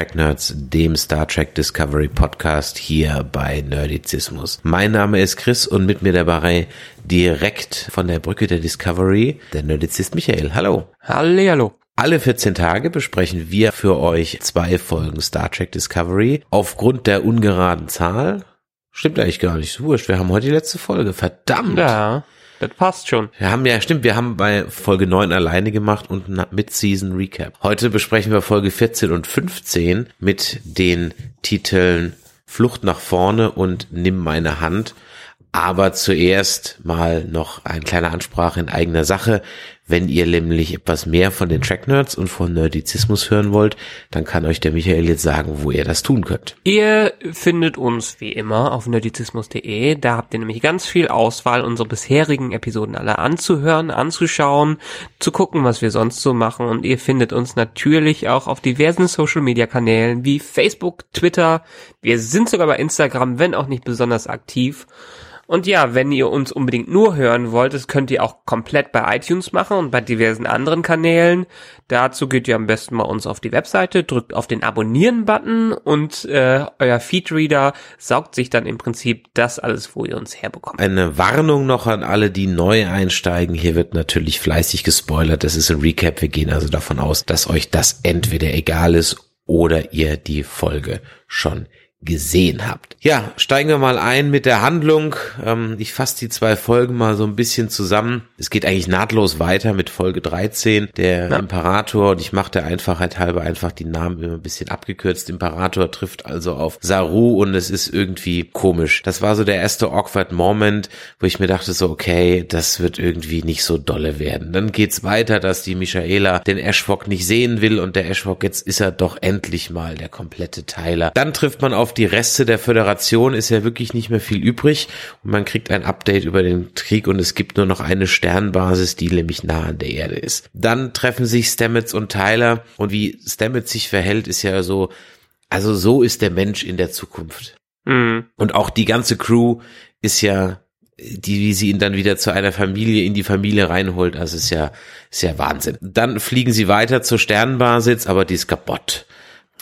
Track Nerds, dem Star Trek Discovery Podcast hier bei Nerdizismus. Mein Name ist Chris und mit mir dabei direkt von der Brücke der Discovery der Nerdizist Michael. Hallo. Hallo. Alle 14 Tage besprechen wir für euch zwei Folgen Star Trek Discovery. Aufgrund der ungeraden Zahl Stimmt eigentlich gar nicht. Wurscht, wir haben heute die letzte Folge. Verdammt. Ja. Das passt schon. Wir haben ja, stimmt, wir haben bei Folge 9 alleine gemacht und mit Season Recap. Heute besprechen wir Folge 14 und 15 mit den Titeln Flucht nach vorne und Nimm meine Hand. Aber zuerst mal noch eine kleine Ansprache in eigener Sache. Wenn ihr nämlich etwas mehr von den Track Nerds und von Nerdizismus hören wollt, dann kann euch der Michael jetzt sagen, wo ihr das tun könnt. Ihr findet uns wie immer auf nerdizismus.de. Da habt ihr nämlich ganz viel Auswahl, unsere bisherigen Episoden alle anzuhören, anzuschauen, zu gucken, was wir sonst so machen. Und ihr findet uns natürlich auch auf diversen Social Media Kanälen wie Facebook, Twitter. Wir sind sogar bei Instagram, wenn auch nicht besonders aktiv. Und ja, wenn ihr uns unbedingt nur hören wollt, das könnt ihr auch komplett bei iTunes machen und bei diversen anderen Kanälen. Dazu geht ihr am besten mal uns auf die Webseite, drückt auf den Abonnieren-Button und äh, euer Feedreader saugt sich dann im Prinzip das alles, wo ihr uns herbekommt. Eine Warnung noch an alle, die neu einsteigen. Hier wird natürlich fleißig gespoilert. Das ist ein Recap. Wir gehen also davon aus, dass euch das entweder egal ist oder ihr die Folge schon gesehen habt. Ja, steigen wir mal ein mit der Handlung. Ähm, ich fasse die zwei Folgen mal so ein bisschen zusammen. Es geht eigentlich nahtlos weiter mit Folge 13, der ja. Imperator, und ich mache der Einfachheit halber einfach die Namen immer ein bisschen abgekürzt. Imperator trifft also auf Saru und es ist irgendwie komisch. Das war so der erste awkward Moment, wo ich mir dachte so, okay, das wird irgendwie nicht so dolle werden. Dann geht's weiter, dass die Michaela den Ashwok nicht sehen will und der Ashwok, jetzt ist er doch endlich mal der komplette Teiler. Dann trifft man auf auf die Reste der Föderation ist ja wirklich nicht mehr viel übrig und man kriegt ein Update über den Krieg und es gibt nur noch eine Sternbasis, die nämlich nah an der Erde ist. Dann treffen sich Stamets und Tyler und wie Stamets sich verhält, ist ja so, also so ist der Mensch in der Zukunft. Mhm. Und auch die ganze Crew ist ja die, wie sie ihn dann wieder zu einer Familie in die Familie reinholt, also ist ja, ist ja Wahnsinn. Dann fliegen sie weiter zur Sternbasis, aber die ist kaputt.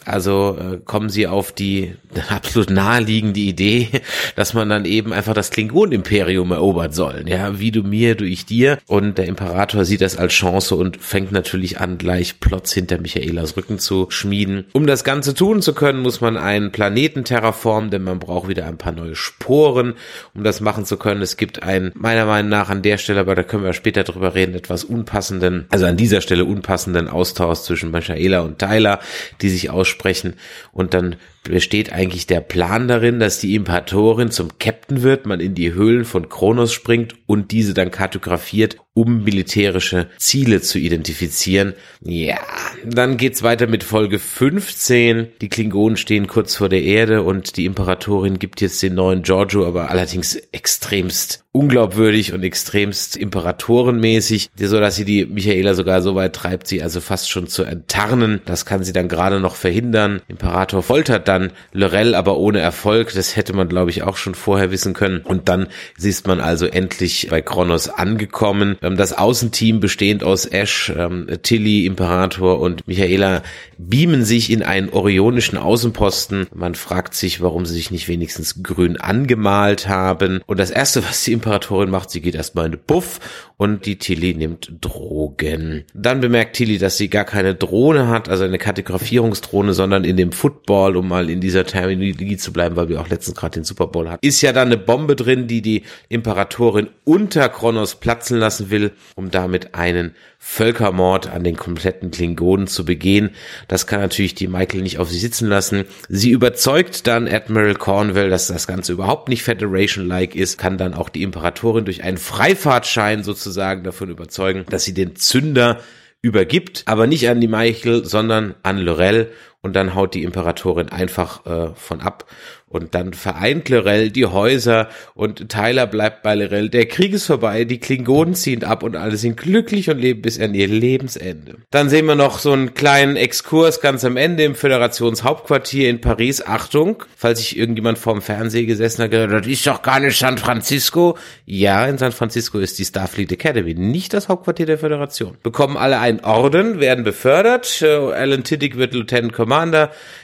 Also äh, kommen sie auf die absolut naheliegende Idee, dass man dann eben einfach das Klingon-Imperium erobern soll. Ja, wie du mir, du ich dir. Und der Imperator sieht das als Chance und fängt natürlich an, gleich Plots hinter Michaelas Rücken zu schmieden. Um das Ganze tun zu können, muss man einen Planeten terraformen, denn man braucht wieder ein paar neue Sporen, um das machen zu können. Es gibt einen, meiner Meinung nach an der Stelle, aber da können wir später drüber reden, etwas unpassenden, also an dieser Stelle unpassenden Austausch zwischen Michaela und Tyler, die sich aussprechen aussprechen und dann besteht eigentlich der Plan darin, dass die Imperatorin zum Captain wird, man in die Höhlen von Kronos springt und diese dann kartografiert, um militärische Ziele zu identifizieren. Ja, dann geht's weiter mit Folge 15. Die Klingonen stehen kurz vor der Erde und die Imperatorin gibt jetzt den neuen Giorgio, aber allerdings extremst unglaubwürdig und extremst imperatorenmäßig, so dass sie die Michaela sogar so weit treibt, sie also fast schon zu enttarnen. Das kann sie dann gerade noch verhindern. Imperator foltert dann Lorel, aber ohne Erfolg. Das hätte man, glaube ich, auch schon vorher wissen können. Und dann ist man also endlich bei Kronos angekommen. Ähm, das Außenteam bestehend aus Ash, ähm, Tilly, Imperator und Michaela beamen sich in einen orionischen Außenposten. Man fragt sich, warum sie sich nicht wenigstens grün angemalt haben. Und das erste, was die Imperatorin macht, sie geht erstmal in den Buff und die Tilly nimmt Drogen. Dann bemerkt Tilly, dass sie gar keine Drohne hat, also eine Kartografierungsdrohne, sondern in dem Football, um mal in dieser Terminologie zu bleiben, weil wir auch letztens gerade den Super Bowl hatten, ist ja da eine Bombe drin, die die Imperatorin unter Kronos platzen lassen will, um damit einen Völkermord an den kompletten Klingonen zu begehen. Das kann natürlich die Michael nicht auf sich sitzen lassen. Sie überzeugt dann Admiral Cornwell, dass das Ganze überhaupt nicht Federation-like ist, kann dann auch die Imperatorin durch einen Freifahrtschein sozusagen davon überzeugen, dass sie den Zünder übergibt, aber nicht an die Michael, sondern an Lorel und dann haut die Imperatorin einfach äh, von ab und dann vereint Lorel die Häuser und Tyler bleibt bei Lorel. Der Krieg ist vorbei, die Klingonen ziehen ab und alle sind glücklich und leben bis an ihr Lebensende. Dann sehen wir noch so einen kleinen Exkurs ganz am Ende im Föderationshauptquartier in Paris. Achtung, falls sich irgendjemand vorm Fernseher gesessen hat, gesagt, das ist doch gar nicht San Francisco. Ja, in San Francisco ist die Starfleet Academy, nicht das Hauptquartier der Föderation. Bekommen alle einen Orden, werden befördert. Äh, Alan Tiddick wird Lieutenant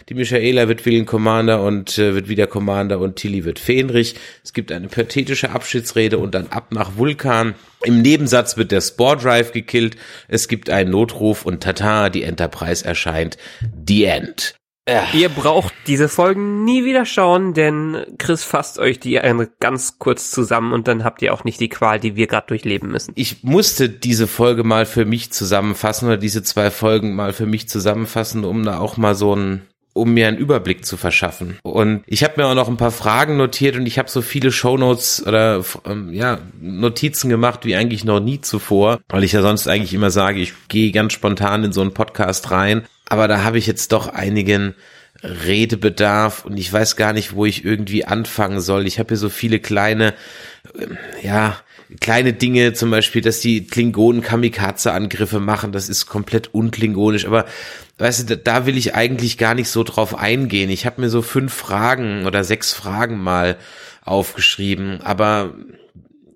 die Michaela wird Willen Commander und äh, wird wieder Commander und Tilly wird Fähnrich. Es gibt eine pathetische Abschiedsrede und dann ab nach Vulkan. Im Nebensatz wird der Spore Drive gekillt. Es gibt einen Notruf und tata, die Enterprise erscheint. The End. Ja. Ihr braucht diese Folgen nie wieder schauen, denn Chris fasst euch die ganz kurz zusammen und dann habt ihr auch nicht die Qual, die wir gerade durchleben müssen. Ich musste diese Folge mal für mich zusammenfassen oder diese zwei Folgen mal für mich zusammenfassen, um da auch mal so ein um mir einen Überblick zu verschaffen. Und ich habe mir auch noch ein paar Fragen notiert und ich habe so viele Shownotes oder ähm, ja Notizen gemacht wie eigentlich noch nie zuvor, weil ich ja sonst eigentlich immer sage, ich gehe ganz spontan in so einen Podcast rein. Aber da habe ich jetzt doch einigen Redebedarf und ich weiß gar nicht, wo ich irgendwie anfangen soll. Ich habe hier so viele kleine, ähm, ja, kleine Dinge, zum Beispiel, dass die Klingonen Kamikaze-Angriffe machen, das ist komplett unklingonisch, aber weißt du, da will ich eigentlich gar nicht so drauf eingehen. Ich habe mir so fünf Fragen oder sechs Fragen mal aufgeschrieben, aber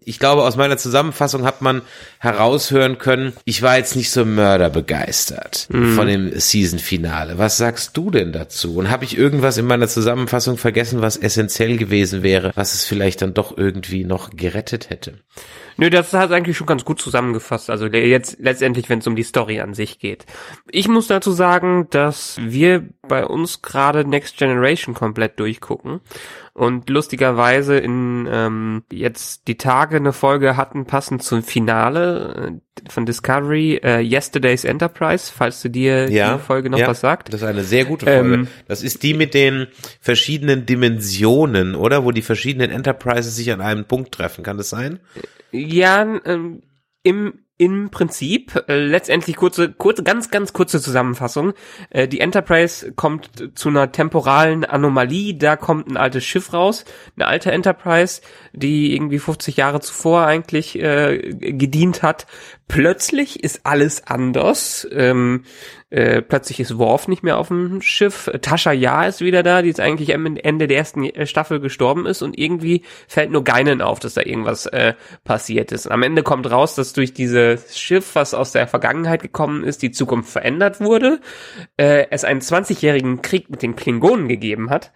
ich glaube, aus meiner Zusammenfassung hat man heraushören können, ich war jetzt nicht so mörderbegeistert mhm. von dem Season-Finale. Was sagst du denn dazu? Und habe ich irgendwas in meiner Zusammenfassung vergessen, was essentiell gewesen wäre, was es vielleicht dann doch irgendwie noch gerettet hätte? Nö, das hat eigentlich schon ganz gut zusammengefasst. Also jetzt letztendlich, wenn es um die Story an sich geht. Ich muss dazu sagen, dass wir bei uns gerade Next Generation komplett durchgucken und lustigerweise in ähm, jetzt die Tage eine Folge hatten passend zum Finale äh, von Discovery äh, Yesterday's Enterprise, falls du dir ja, die Folge noch ja, was sagt. Das ist eine sehr gute Folge. Ähm, das ist die mit den verschiedenen Dimensionen, oder? Wo die verschiedenen Enterprises sich an einem Punkt treffen. Kann das sein? Ja, ähm, im im Prinzip, äh, letztendlich kurze, kurze, ganz, ganz kurze Zusammenfassung. Äh, die Enterprise kommt zu einer temporalen Anomalie, da kommt ein altes Schiff raus, eine alte Enterprise, die irgendwie 50 Jahre zuvor eigentlich äh, gedient hat. Plötzlich ist alles anders. Ähm, äh, plötzlich ist Worf nicht mehr auf dem Schiff. Tascha Ja ist wieder da, die jetzt eigentlich am Ende der ersten äh, Staffel gestorben ist und irgendwie fällt nur Geinen auf, dass da irgendwas äh, passiert ist. am Ende kommt raus, dass durch dieses Schiff, was aus der Vergangenheit gekommen ist, die Zukunft verändert wurde. Äh, es einen 20-jährigen Krieg mit den Klingonen gegeben hat.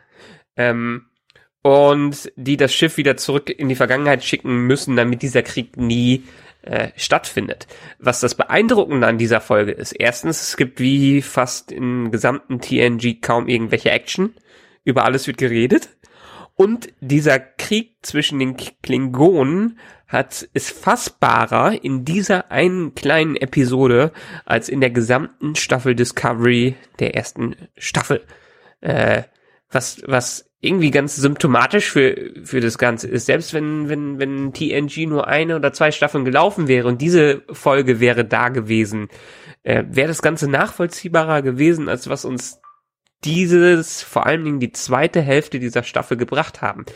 Ähm, und die das Schiff wieder zurück in die Vergangenheit schicken müssen, damit dieser Krieg nie äh, stattfindet. Was das Beeindruckende an dieser Folge ist, erstens, es gibt wie fast im gesamten TNG kaum irgendwelche Action. Über alles wird geredet. Und dieser Krieg zwischen den Klingonen hat, ist fassbarer in dieser einen kleinen Episode als in der gesamten Staffel Discovery der ersten Staffel. Äh, was, was irgendwie ganz symptomatisch für, für das Ganze ist. Selbst wenn, wenn, wenn TNG nur eine oder zwei Staffeln gelaufen wäre und diese Folge wäre da gewesen, äh, wäre das Ganze nachvollziehbarer gewesen, als was uns dieses, vor allen Dingen die zweite Hälfte dieser Staffel gebracht haben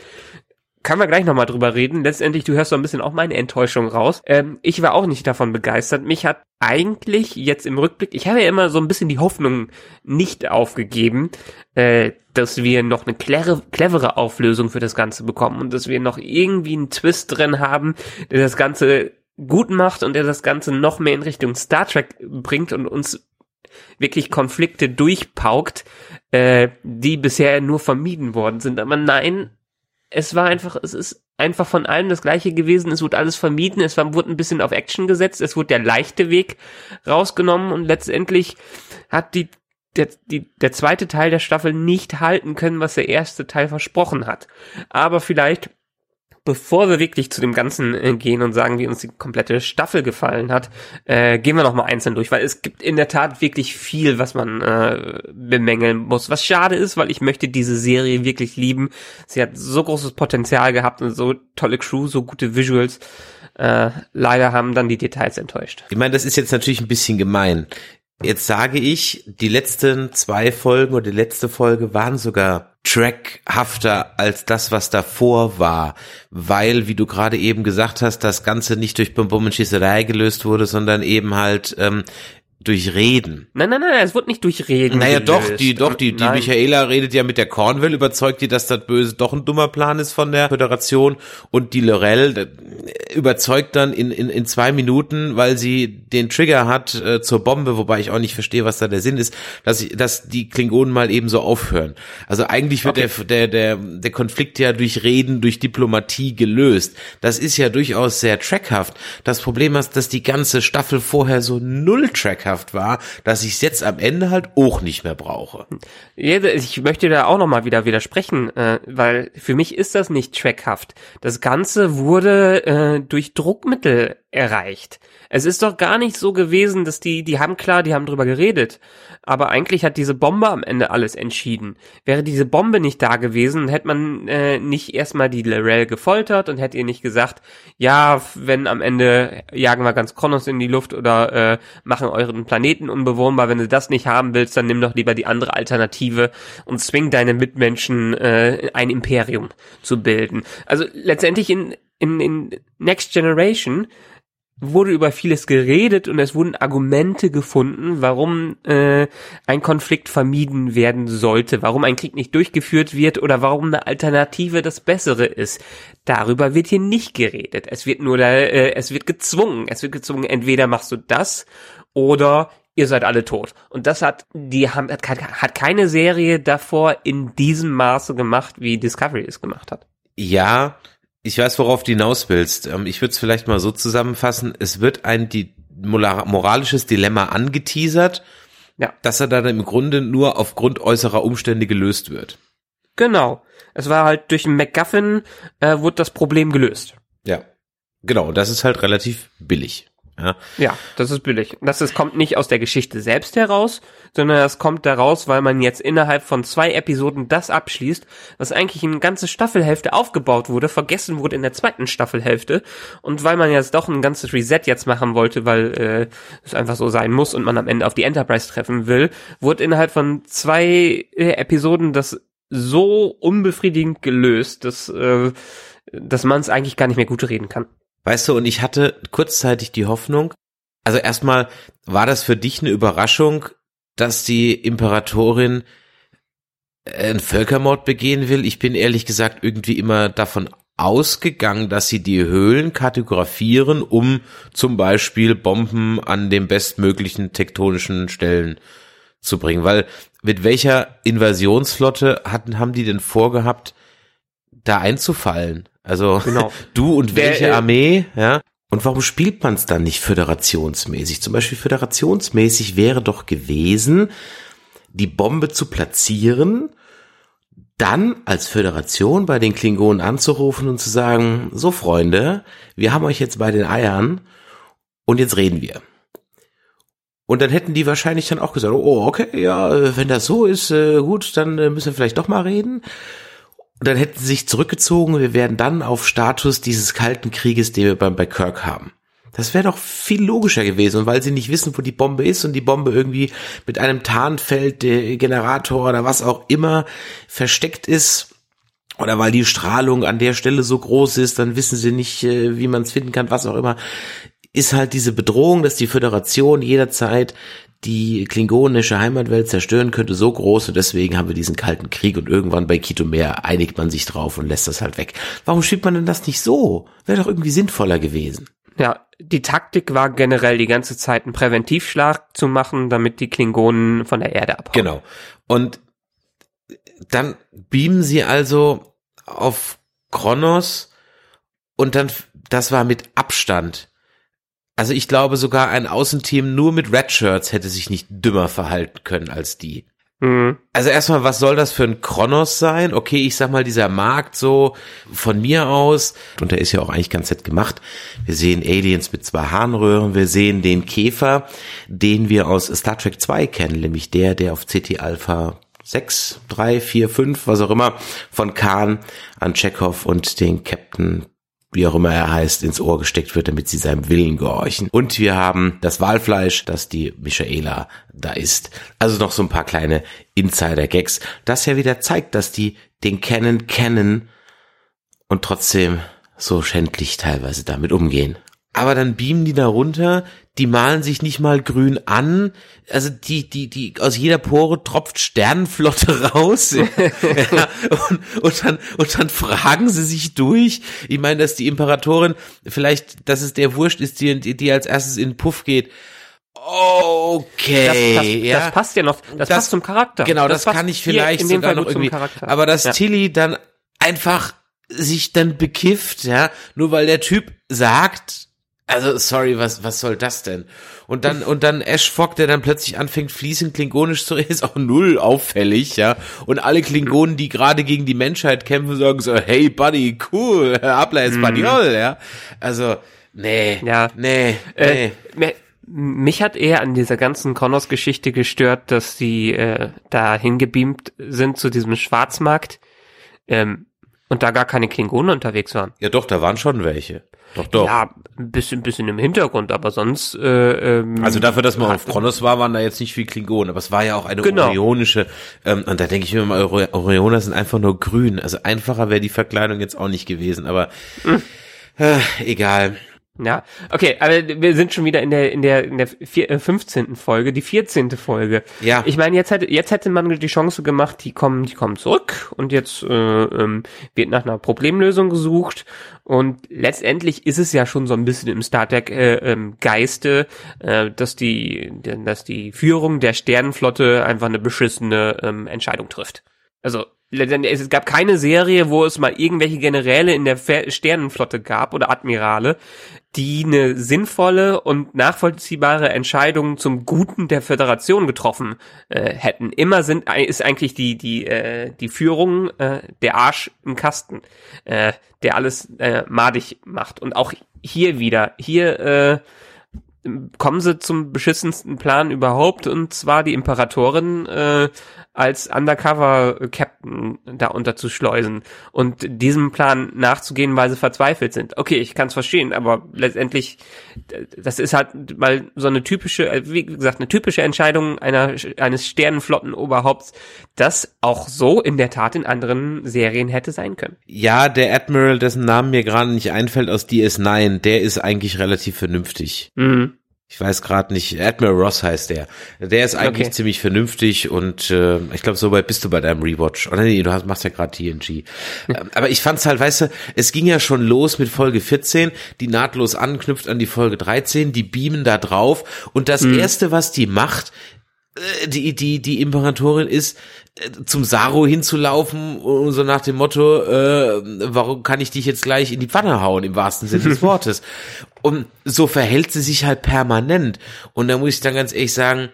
kann man gleich nochmal drüber reden. Letztendlich, du hörst so ein bisschen auch meine Enttäuschung raus. Ähm, ich war auch nicht davon begeistert. Mich hat eigentlich jetzt im Rückblick, ich habe ja immer so ein bisschen die Hoffnung nicht aufgegeben, äh, dass wir noch eine clevere, clevere Auflösung für das Ganze bekommen und dass wir noch irgendwie einen Twist drin haben, der das Ganze gut macht und der das Ganze noch mehr in Richtung Star Trek bringt und uns wirklich Konflikte durchpaukt, äh, die bisher nur vermieden worden sind. Aber nein, es war einfach, es ist einfach von allem das Gleiche gewesen. Es wurde alles vermieden. Es war, wurde ein bisschen auf Action gesetzt. Es wurde der leichte Weg rausgenommen und letztendlich hat die, der, die, der zweite Teil der Staffel nicht halten können, was der erste Teil versprochen hat. Aber vielleicht bevor wir wirklich zu dem Ganzen äh, gehen und sagen, wie uns die komplette Staffel gefallen hat, äh, gehen wir noch mal einzeln durch, weil es gibt in der Tat wirklich viel, was man äh, bemängeln muss. Was schade ist, weil ich möchte diese Serie wirklich lieben. Sie hat so großes Potenzial gehabt und so tolle Crew, so gute Visuals. Äh, leider haben dann die Details enttäuscht. Ich meine, das ist jetzt natürlich ein bisschen gemein. Jetzt sage ich, die letzten zwei Folgen oder die letzte Folge waren sogar trackhafter als das, was davor war, weil, wie du gerade eben gesagt hast, das Ganze nicht durch Bum und Schießerei gelöst wurde, sondern eben halt ähm, durch Reden. Nein, nein, nein, es wird nicht durch Reden. Naja, gelöst. doch, die, doch, die, die Nein. Michaela redet ja mit der Cornwall, überzeugt die, dass das Böse doch ein dummer Plan ist von der Föderation und die Lorel äh, überzeugt dann in, in, in zwei Minuten, weil sie den Trigger hat äh, zur Bombe, wobei ich auch nicht verstehe, was da der Sinn ist, dass, ich, dass die Klingonen mal eben so aufhören. Also eigentlich wird der, der, der, der Konflikt ja durch Reden, durch Diplomatie gelöst. Das ist ja durchaus sehr trackhaft. Das Problem ist, dass die ganze Staffel vorher so null trackhaft war, dass ich es jetzt am Ende halt auch nicht mehr brauche. Ich möchte da auch nochmal wieder widersprechen, äh, weil für mich ist das nicht trackhaft. Das Ganze wurde äh, durch Druckmittel erreicht. Es ist doch gar nicht so gewesen, dass die, die haben klar, die haben drüber geredet, aber eigentlich hat diese Bombe am Ende alles entschieden. Wäre diese Bombe nicht da gewesen, hätte man äh, nicht erstmal die Lorel gefoltert und hätte ihr nicht gesagt, ja, wenn am Ende jagen wir ganz Kronos in die Luft oder äh, machen euren Planeten unbewohnbar, wenn du das nicht haben willst, dann nimm doch lieber die andere Alternative und zwing deine Mitmenschen äh, ein Imperium zu bilden. Also letztendlich in, in, in Next Generation wurde über vieles geredet und es wurden Argumente gefunden, warum äh, ein Konflikt vermieden werden sollte, warum ein Krieg nicht durchgeführt wird oder warum eine Alternative das Bessere ist. Darüber wird hier nicht geredet. Es wird nur da, äh, es wird gezwungen. Es wird gezwungen, entweder machst du das oder ihr seid alle tot. Und das hat die haben, hat, hat keine Serie davor in diesem Maße gemacht, wie Discovery es gemacht hat. Ja, ich weiß, worauf du hinaus willst. Ähm, Ich würde es vielleicht mal so zusammenfassen. Es wird ein die, moralisches Dilemma angeteasert, Ja. dass er dann im Grunde nur aufgrund äußerer Umstände gelöst wird. Genau. Es war halt durch einen MacGuffin äh, wurde das Problem gelöst. Ja. Genau, und das ist halt relativ billig. Ja. Ja, das ist billig. Das ist, kommt nicht aus der Geschichte selbst heraus, sondern das kommt daraus, weil man jetzt innerhalb von zwei Episoden das abschließt, was eigentlich in eine ganze Staffelhälfte aufgebaut wurde, vergessen wurde in der zweiten Staffelhälfte. Und weil man jetzt doch ein ganzes Reset jetzt machen wollte, weil äh, es einfach so sein muss und man am Ende auf die Enterprise treffen will, wurde innerhalb von zwei äh, Episoden das so unbefriedigend gelöst, dass, äh, dass man es eigentlich gar nicht mehr gut reden kann. Weißt du, und ich hatte kurzzeitig die Hoffnung, also erstmal war das für dich eine Überraschung, dass die Imperatorin einen Völkermord begehen will. Ich bin ehrlich gesagt irgendwie immer davon ausgegangen, dass sie die Höhlen kartografieren, um zum Beispiel Bomben an den bestmöglichen tektonischen Stellen zu bringen. Weil mit welcher Invasionsflotte hatten, haben die denn vorgehabt, da einzufallen? Also Genau. du und Der, welche äh, Armee, ja? Und warum spielt man es dann nicht föderationsmäßig? Zum Beispiel föderationsmäßig wäre doch gewesen, die Bombe zu platzieren, dann als Föderation bei den Klingonen anzurufen und zu sagen, so Freunde, wir haben euch jetzt bei den Eiern und jetzt reden wir. Und dann hätten die wahrscheinlich dann auch gesagt, oh, okay, ja, äh, wenn das so ist, äh, gut, dann müssen wir vielleicht doch mal reden. Und dann hätten sie sich zurückgezogen, wir wären dann auf Status dieses kalten Krieges, den wir beim, bei Kirk haben. Das wäre doch viel logischer gewesen. Und weil sie nicht wissen, wo die Bombe ist und die Bombe irgendwie mit einem Tarnfeld, der Generator oder was auch immer versteckt ist, oder weil die Strahlung an der Stelle so groß ist, dann wissen sie nicht, äh, wie man es finden kann, was auch immer, ist halt diese Bedrohung, dass die Föderation jederzeit die klingonische Heimatwelt zerstören könnte, so groß und deswegen haben wir diesen kalten Krieg und irgendwann bei Quito Meer einigt man sich drauf und lässt das halt weg. Warum spielt man denn das nicht so? Wäre doch irgendwie sinnvoller gewesen. Ja, die Taktik war generell die ganze Zeit einen Präventivschlag zu machen, damit die Klingonen von der Erde abhauen. Genau. Und dann beamen sie also auf Kronos und dann, das war mit Abstand. Also ich glaube sogar ein Außenteam nur mit Redshirts hätte sich nicht dümmer verhalten können als die. Mhm. Also erstmal, was soll das für ein Kronos sein? Okay, ich sag mal, dieser Markt so von mir aus, und der ist ja auch eigentlich ganz nett gemacht. Wir sehen Aliens mit zwei Harnröhren, wir sehen den Käfer, den wir aus Star Trek 2 kennen, nämlich der, der auf CT Alpha 6, 3, 4, 5, was auch immer, von Khan an Chekhov und den Captain wie auch immer er heißt, ins Ohr gesteckt wird, damit sie seinem Willen gehorchen. Und wir haben das Walfleisch, das die Michaela da isst. Also noch so ein paar kleine Insider-Gags, das ja wieder zeigt, dass die den kennen, kennen und trotzdem so schändlich teilweise damit umgehen. Aber dann beamen die da runter, die malen sich nicht mal grün an, also die, die, die, aus jeder Pore tropft Sternenflotte raus, ja, und, und dann, und dann fragen sie sich durch, ich meine, dass die Imperatorin vielleicht, dass es der Wurscht ist, die, die als erstes in den Puff geht, Okay, das, das, ja. das passt ja noch, das, passt zum Charakter. Genau, das, kann ich vielleicht sogar noch irgendwie. Charakter. Aber dass Ja. Tilly dann einfach sich dann bekifft, ja, nur weil der Typ sagt, also sorry, was was soll das denn? Und dann und dann Ash Fogg, der dann plötzlich anfängt fließend klingonisch zu reden, ist auch null auffällig, ja. Und alle Klingonen, die gerade gegen die Menschheit kämpfen, sagen so, hey Buddy, cool, habla español, ja. Also nee, Mhm. Ja. nee, nee. Äh, mich hat eher an dieser ganzen Connors-Geschichte gestört, dass die äh, da hingebeamt sind zu diesem Schwarzmarkt ähm, und da gar keine Klingonen unterwegs waren. ja doch, da waren schon welche. Doch, doch. Ja, ein bisschen, ein bisschen im Hintergrund, aber sonst äh, ähm, Also dafür, dass man auf Kronos war, waren da jetzt nicht viel Klingonen, aber es war ja auch eine Genau. orionische, ähm, und da denke ich mir mal, Orioner sind einfach nur grün. Also einfacher wäre die Verkleidung jetzt auch nicht gewesen, aber äh, egal. Ja, okay, aber wir sind schon wieder in der in der in der vier, äh, 15. Folge, die 14. Folge. Ja. Ich meine, jetzt hätte jetzt hätte man die Chance gemacht, die kommen die kommen zurück und jetzt äh, ähm, wird nach einer Problemlösung gesucht und letztendlich ist es ja schon so ein bisschen im Star Trek äh, ähm, Geiste, äh, dass die dass die Führung der Sternenflotte einfach eine beschissene ähm, Entscheidung trifft. Also es gab keine Serie, wo es mal irgendwelche Generäle in der Sternenflotte gab oder Admirale, die eine sinnvolle und nachvollziehbare Entscheidung zum Guten der Föderation getroffen äh, hätten. Immer sind ist eigentlich die die äh, die Führung äh, der Arsch im Kasten, äh, der alles äh, madig macht und auch hier wieder hier äh, kommen sie zum beschissensten Plan überhaupt und zwar die Imperatorin äh, als Undercover-Captain da unterzuschleusen und diesem Plan nachzugehen, weil sie verzweifelt sind. Okay, ich kann es verstehen, aber letztendlich, das ist halt mal so eine typische, äh, wie gesagt, eine typische Entscheidung einer, eines Sternenflottenoberhaupts, das auch so in der Tat in anderen Serien hätte sein können. Ja, der Admiral, dessen Namen mir gerade nicht einfällt aus DS9, der ist eigentlich relativ vernünftig. Mhm. Ich weiß gerade nicht, Admiral Ross heißt der. Der ist eigentlich Okay. ziemlich vernünftig und äh, ich glaube, so weit bist du bei deinem Rewatch. Oder nee, du hast, machst ja gerade TNG. Ähm, Aber ich fand's halt, weißt du, es ging ja schon los mit Folge 14, die nahtlos anknüpft an die Folge 13, die beamen da drauf und das erste, was die macht, die, die, die Imperatorin ist, äh, zum Saru hinzulaufen und so nach dem Motto, äh, warum kann ich dich jetzt gleich in die Pfanne hauen, im wahrsten Sinne des Wortes. Und so verhält sie sich halt permanent. Und da muss ich dann ganz ehrlich sagen,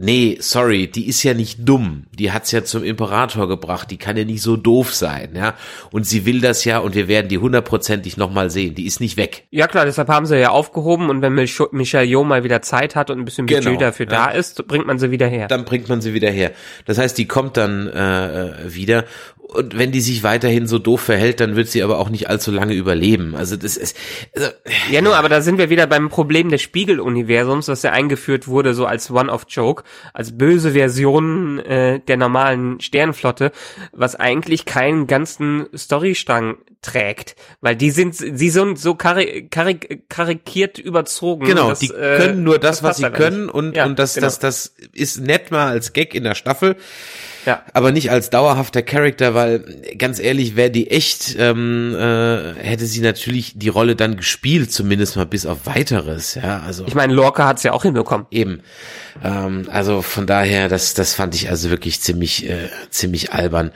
nee, sorry, die ist ja nicht dumm. Die hat's ja zum Imperator gebracht. Die kann ja nicht so doof sein, ja. Und sie will das ja und wir werden die hundertprozentig nochmal sehen. Die ist nicht weg. Ja klar, deshalb haben sie ja aufgehoben und wenn Mich- Michelle Yeoh mal wieder Zeit hat und ein bisschen Budget Genau, dafür ja. da ist, bringt man sie wieder her. dann bringt man sie wieder her. Das heißt, die kommt dann äh, äh, wieder. Und wenn die sich weiterhin so doof verhält, dann wird sie aber auch nicht allzu lange überleben. Also das ist, also, Ja, nur, aber da sind wir wieder beim Problem des Spiegeluniversums, das ja eingeführt wurde, so als One-of-Joke, als böse Version äh, der normalen Sternenflotte, was eigentlich keinen ganzen Storystrang trägt, weil die sind, sie sind so kari kari karikiert überzogen. genau, dass, die äh, können nur das, was passt sie einfach können nicht. und, Ja, und das, genau. das, das ist nett mal als Gag in der Staffel. Ja. aber nicht als dauerhafter Charakter, weil ganz ehrlich, wäre die echt, ähm, äh, hätte sie natürlich die Rolle dann gespielt, zumindest mal bis auf weiteres, ja, also Ich meine, Lorca hat's ja auch hinbekommen. eben, ähm, also von daher, das, das fand ich also wirklich ziemlich, äh, ziemlich albern.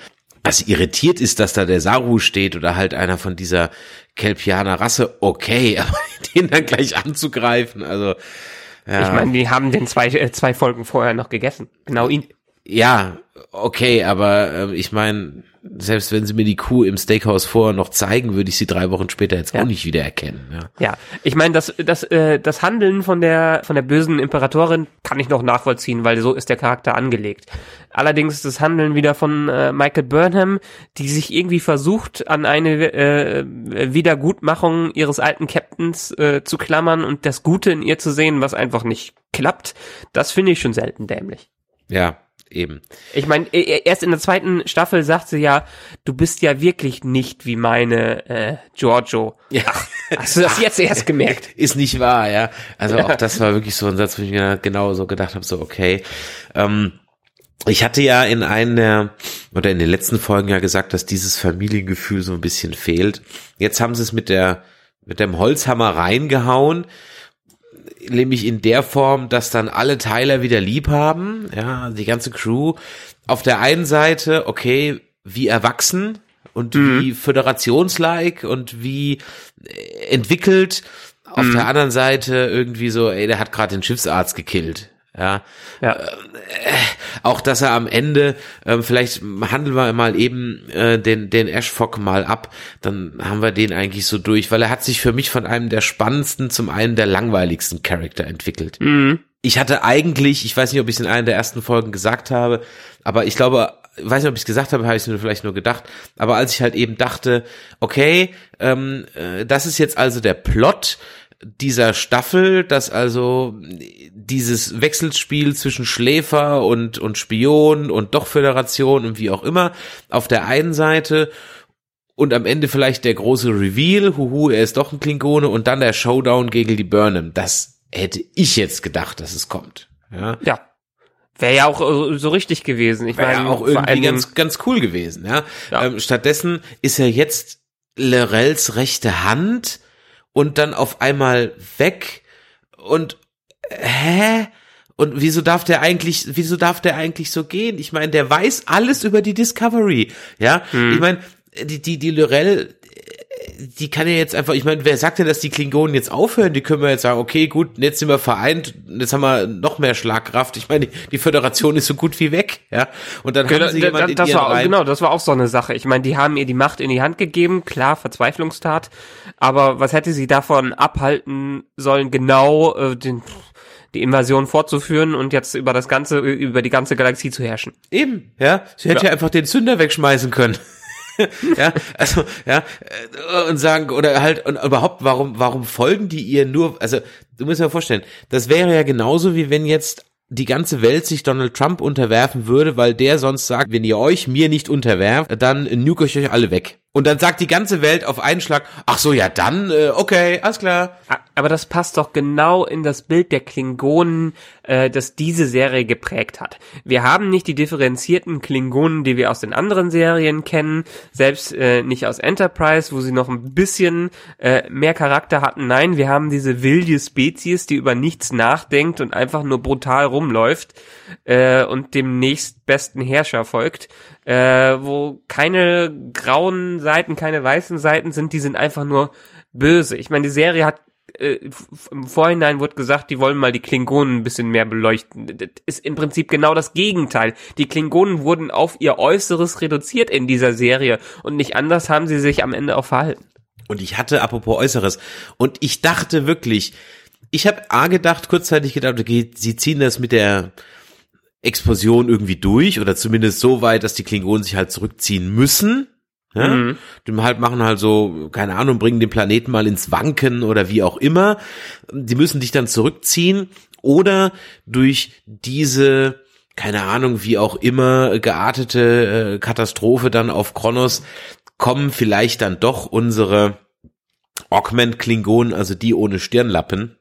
Was irritiert ist, dass da der Saru steht oder halt einer von dieser Kelpianer Rasse, okay, aber den dann gleich anzugreifen, also ja. Ich meine, die haben den zwei, äh, zwei Folgen vorher noch gegessen. Genau ihn. Ja, okay, aber äh, ich meine, selbst wenn sie mir die Kuh im Steakhouse vorher noch zeigen, würde ich sie drei Wochen später jetzt Ja. auch nicht wieder erkennen. Ja. Ja, ich meine, das, das, äh, das Handeln von der, von der bösen Imperatorin kann ich noch nachvollziehen, weil so ist der Charakter angelegt. Allerdings das Handeln wieder von äh, Michael Burnham, die sich irgendwie versucht, an eine äh, Wiedergutmachung ihres alten Captains äh, zu klammern und das Gute in ihr zu sehen, was einfach nicht klappt, das finde ich schon selten dämlich. ja, eben. Ich meine, e- erst in der zweiten Staffel sagt sie ja, du bist ja wirklich nicht wie meine äh, Giorgio. Ja. Hast du das jetzt erst gemerkt? Ist nicht wahr, ja. Also auch das war wirklich so ein Satz, wo ich mir genau so gedacht habe, so okay. Ähm, ich hatte ja in einer oder in den letzten Folgen ja gesagt, dass dieses Familiengefühl so ein bisschen fehlt. Jetzt haben sie es mit der mit dem Holzhammer reingehauen, nämlich in der Form, dass dann alle Tyler wieder lieb haben, ja, die ganze Crew. Auf der einen Seite, okay, wie erwachsen und wie föderationslike und wie äh, entwickelt. Auf der anderen Seite irgendwie so, ey, der hat gerade den Schiffsarzt gekillt. Ja, Ja. auch dass er am Ende, ähm, vielleicht handeln wir mal eben äh, den, den Ashfock mal ab, dann haben wir den eigentlich so durch, weil er hat sich für mich von einem der spannendsten zum einen der langweiligsten Charakter entwickelt. Ich hatte eigentlich, ich weiß nicht, ob ich es in einer der ersten Folgen gesagt habe, aber ich glaube, ich weiß nicht, ob ich es gesagt habe, habe ich es mir vielleicht nur gedacht, aber als ich halt eben dachte, okay, ähm, äh, das ist jetzt also der Plot, dieser Staffel, dass also dieses Wechselspiel zwischen Schläfer und, und Spion und doch Föderation und wie auch immer auf der einen Seite und am Ende vielleicht der große Reveal, huhu, er ist doch ein Klingone und dann der Showdown gegen die Burnham. Das hätte ich jetzt gedacht, dass es kommt. Ja. Ja. Wäre ja auch äh, so richtig gewesen. Ich Wäre meine, ja auch irgendwie ganz, ganz cool gewesen, ja. Ja. Ähm, stattdessen ist er jetzt Lorels rechte Hand und dann auf einmal weg und hä? Und wieso darf der eigentlich, wieso darf der eigentlich so gehen? Ich meine, der weiß alles über die Discovery, ja. Hm. Ich meine, die, die, die Lorel, die kann ja jetzt einfach, ich meine, wer sagt denn, dass die Klingonen jetzt aufhören? Die können wir jetzt sagen, okay, gut, jetzt sind wir vereint, jetzt haben wir noch mehr Schlagkraft. Ich meine, die, die Föderation ist so gut wie weg, ja. Und dann Genau, haben sie da- jemand in das ihren war, Reihen- genau, das war auch so eine Sache. Ich meine, die haben ihr die Macht in die Hand gegeben, klar, Verzweiflungstat, aber was hätte sie davon abhalten sollen, genau äh, den, die Invasion fortzuführen und jetzt über das ganze, über die ganze Galaxie zu herrschen? Eben, ja. Sie hätte Ja. ja, einfach den Zünder wegschmeißen können. ja, also, ja, äh, und sagen, oder halt, und überhaupt, warum, warum folgen die ihr nur, also, du musst dir vorstellen, das wäre ja genauso, wie wenn jetzt die ganze Welt sich Donald Trump unterwerfen würde, weil der sonst sagt, wenn ihr euch mir nicht unterwerft, dann nuke ich euch alle weg. Und dann sagt die ganze Welt auf einen Schlag, ach so, ja dann, äh, okay, alles klar. Aber das passt doch genau in das Bild der Klingonen, äh, das diese Serie geprägt hat. Wir haben nicht die differenzierten Klingonen, die wir aus den anderen Serien kennen, selbst äh, nicht aus Enterprise, wo sie noch ein bisschen äh, mehr Charakter hatten. Nein, wir haben diese wilde Spezies, die über nichts nachdenkt und einfach nur brutal rumläuft äh, und dem nächstbesten Herrscher folgt, äh, wo keine grauen Seiten, keine weißen Seiten sind, die sind einfach nur böse. Ich meine, die Serie hat äh, im Vorhinein wurde gesagt, die wollen mal die Klingonen ein bisschen mehr beleuchten. Das ist im Prinzip genau das Gegenteil. Die Klingonen wurden auf ihr Äußeres reduziert in dieser Serie und nicht anders haben sie sich am Ende auch verhalten. Und ich hatte, apropos Äußeres, und ich dachte wirklich, ich habe A gedacht, kurzzeitig gedacht, okay, sie ziehen das mit der Explosion irgendwie durch oder zumindest so weit, dass die Klingonen sich halt zurückziehen müssen. Ja? Mhm. Die halt machen halt so, keine Ahnung, bringen den Planeten mal ins Wanken oder wie auch immer. Die müssen dich dann zurückziehen oder durch diese, keine Ahnung, wie auch immer geartete äh, Katastrophe dann auf Kronos kommen vielleicht dann doch unsere Augment-Klingonen, also die ohne Stirnlappen,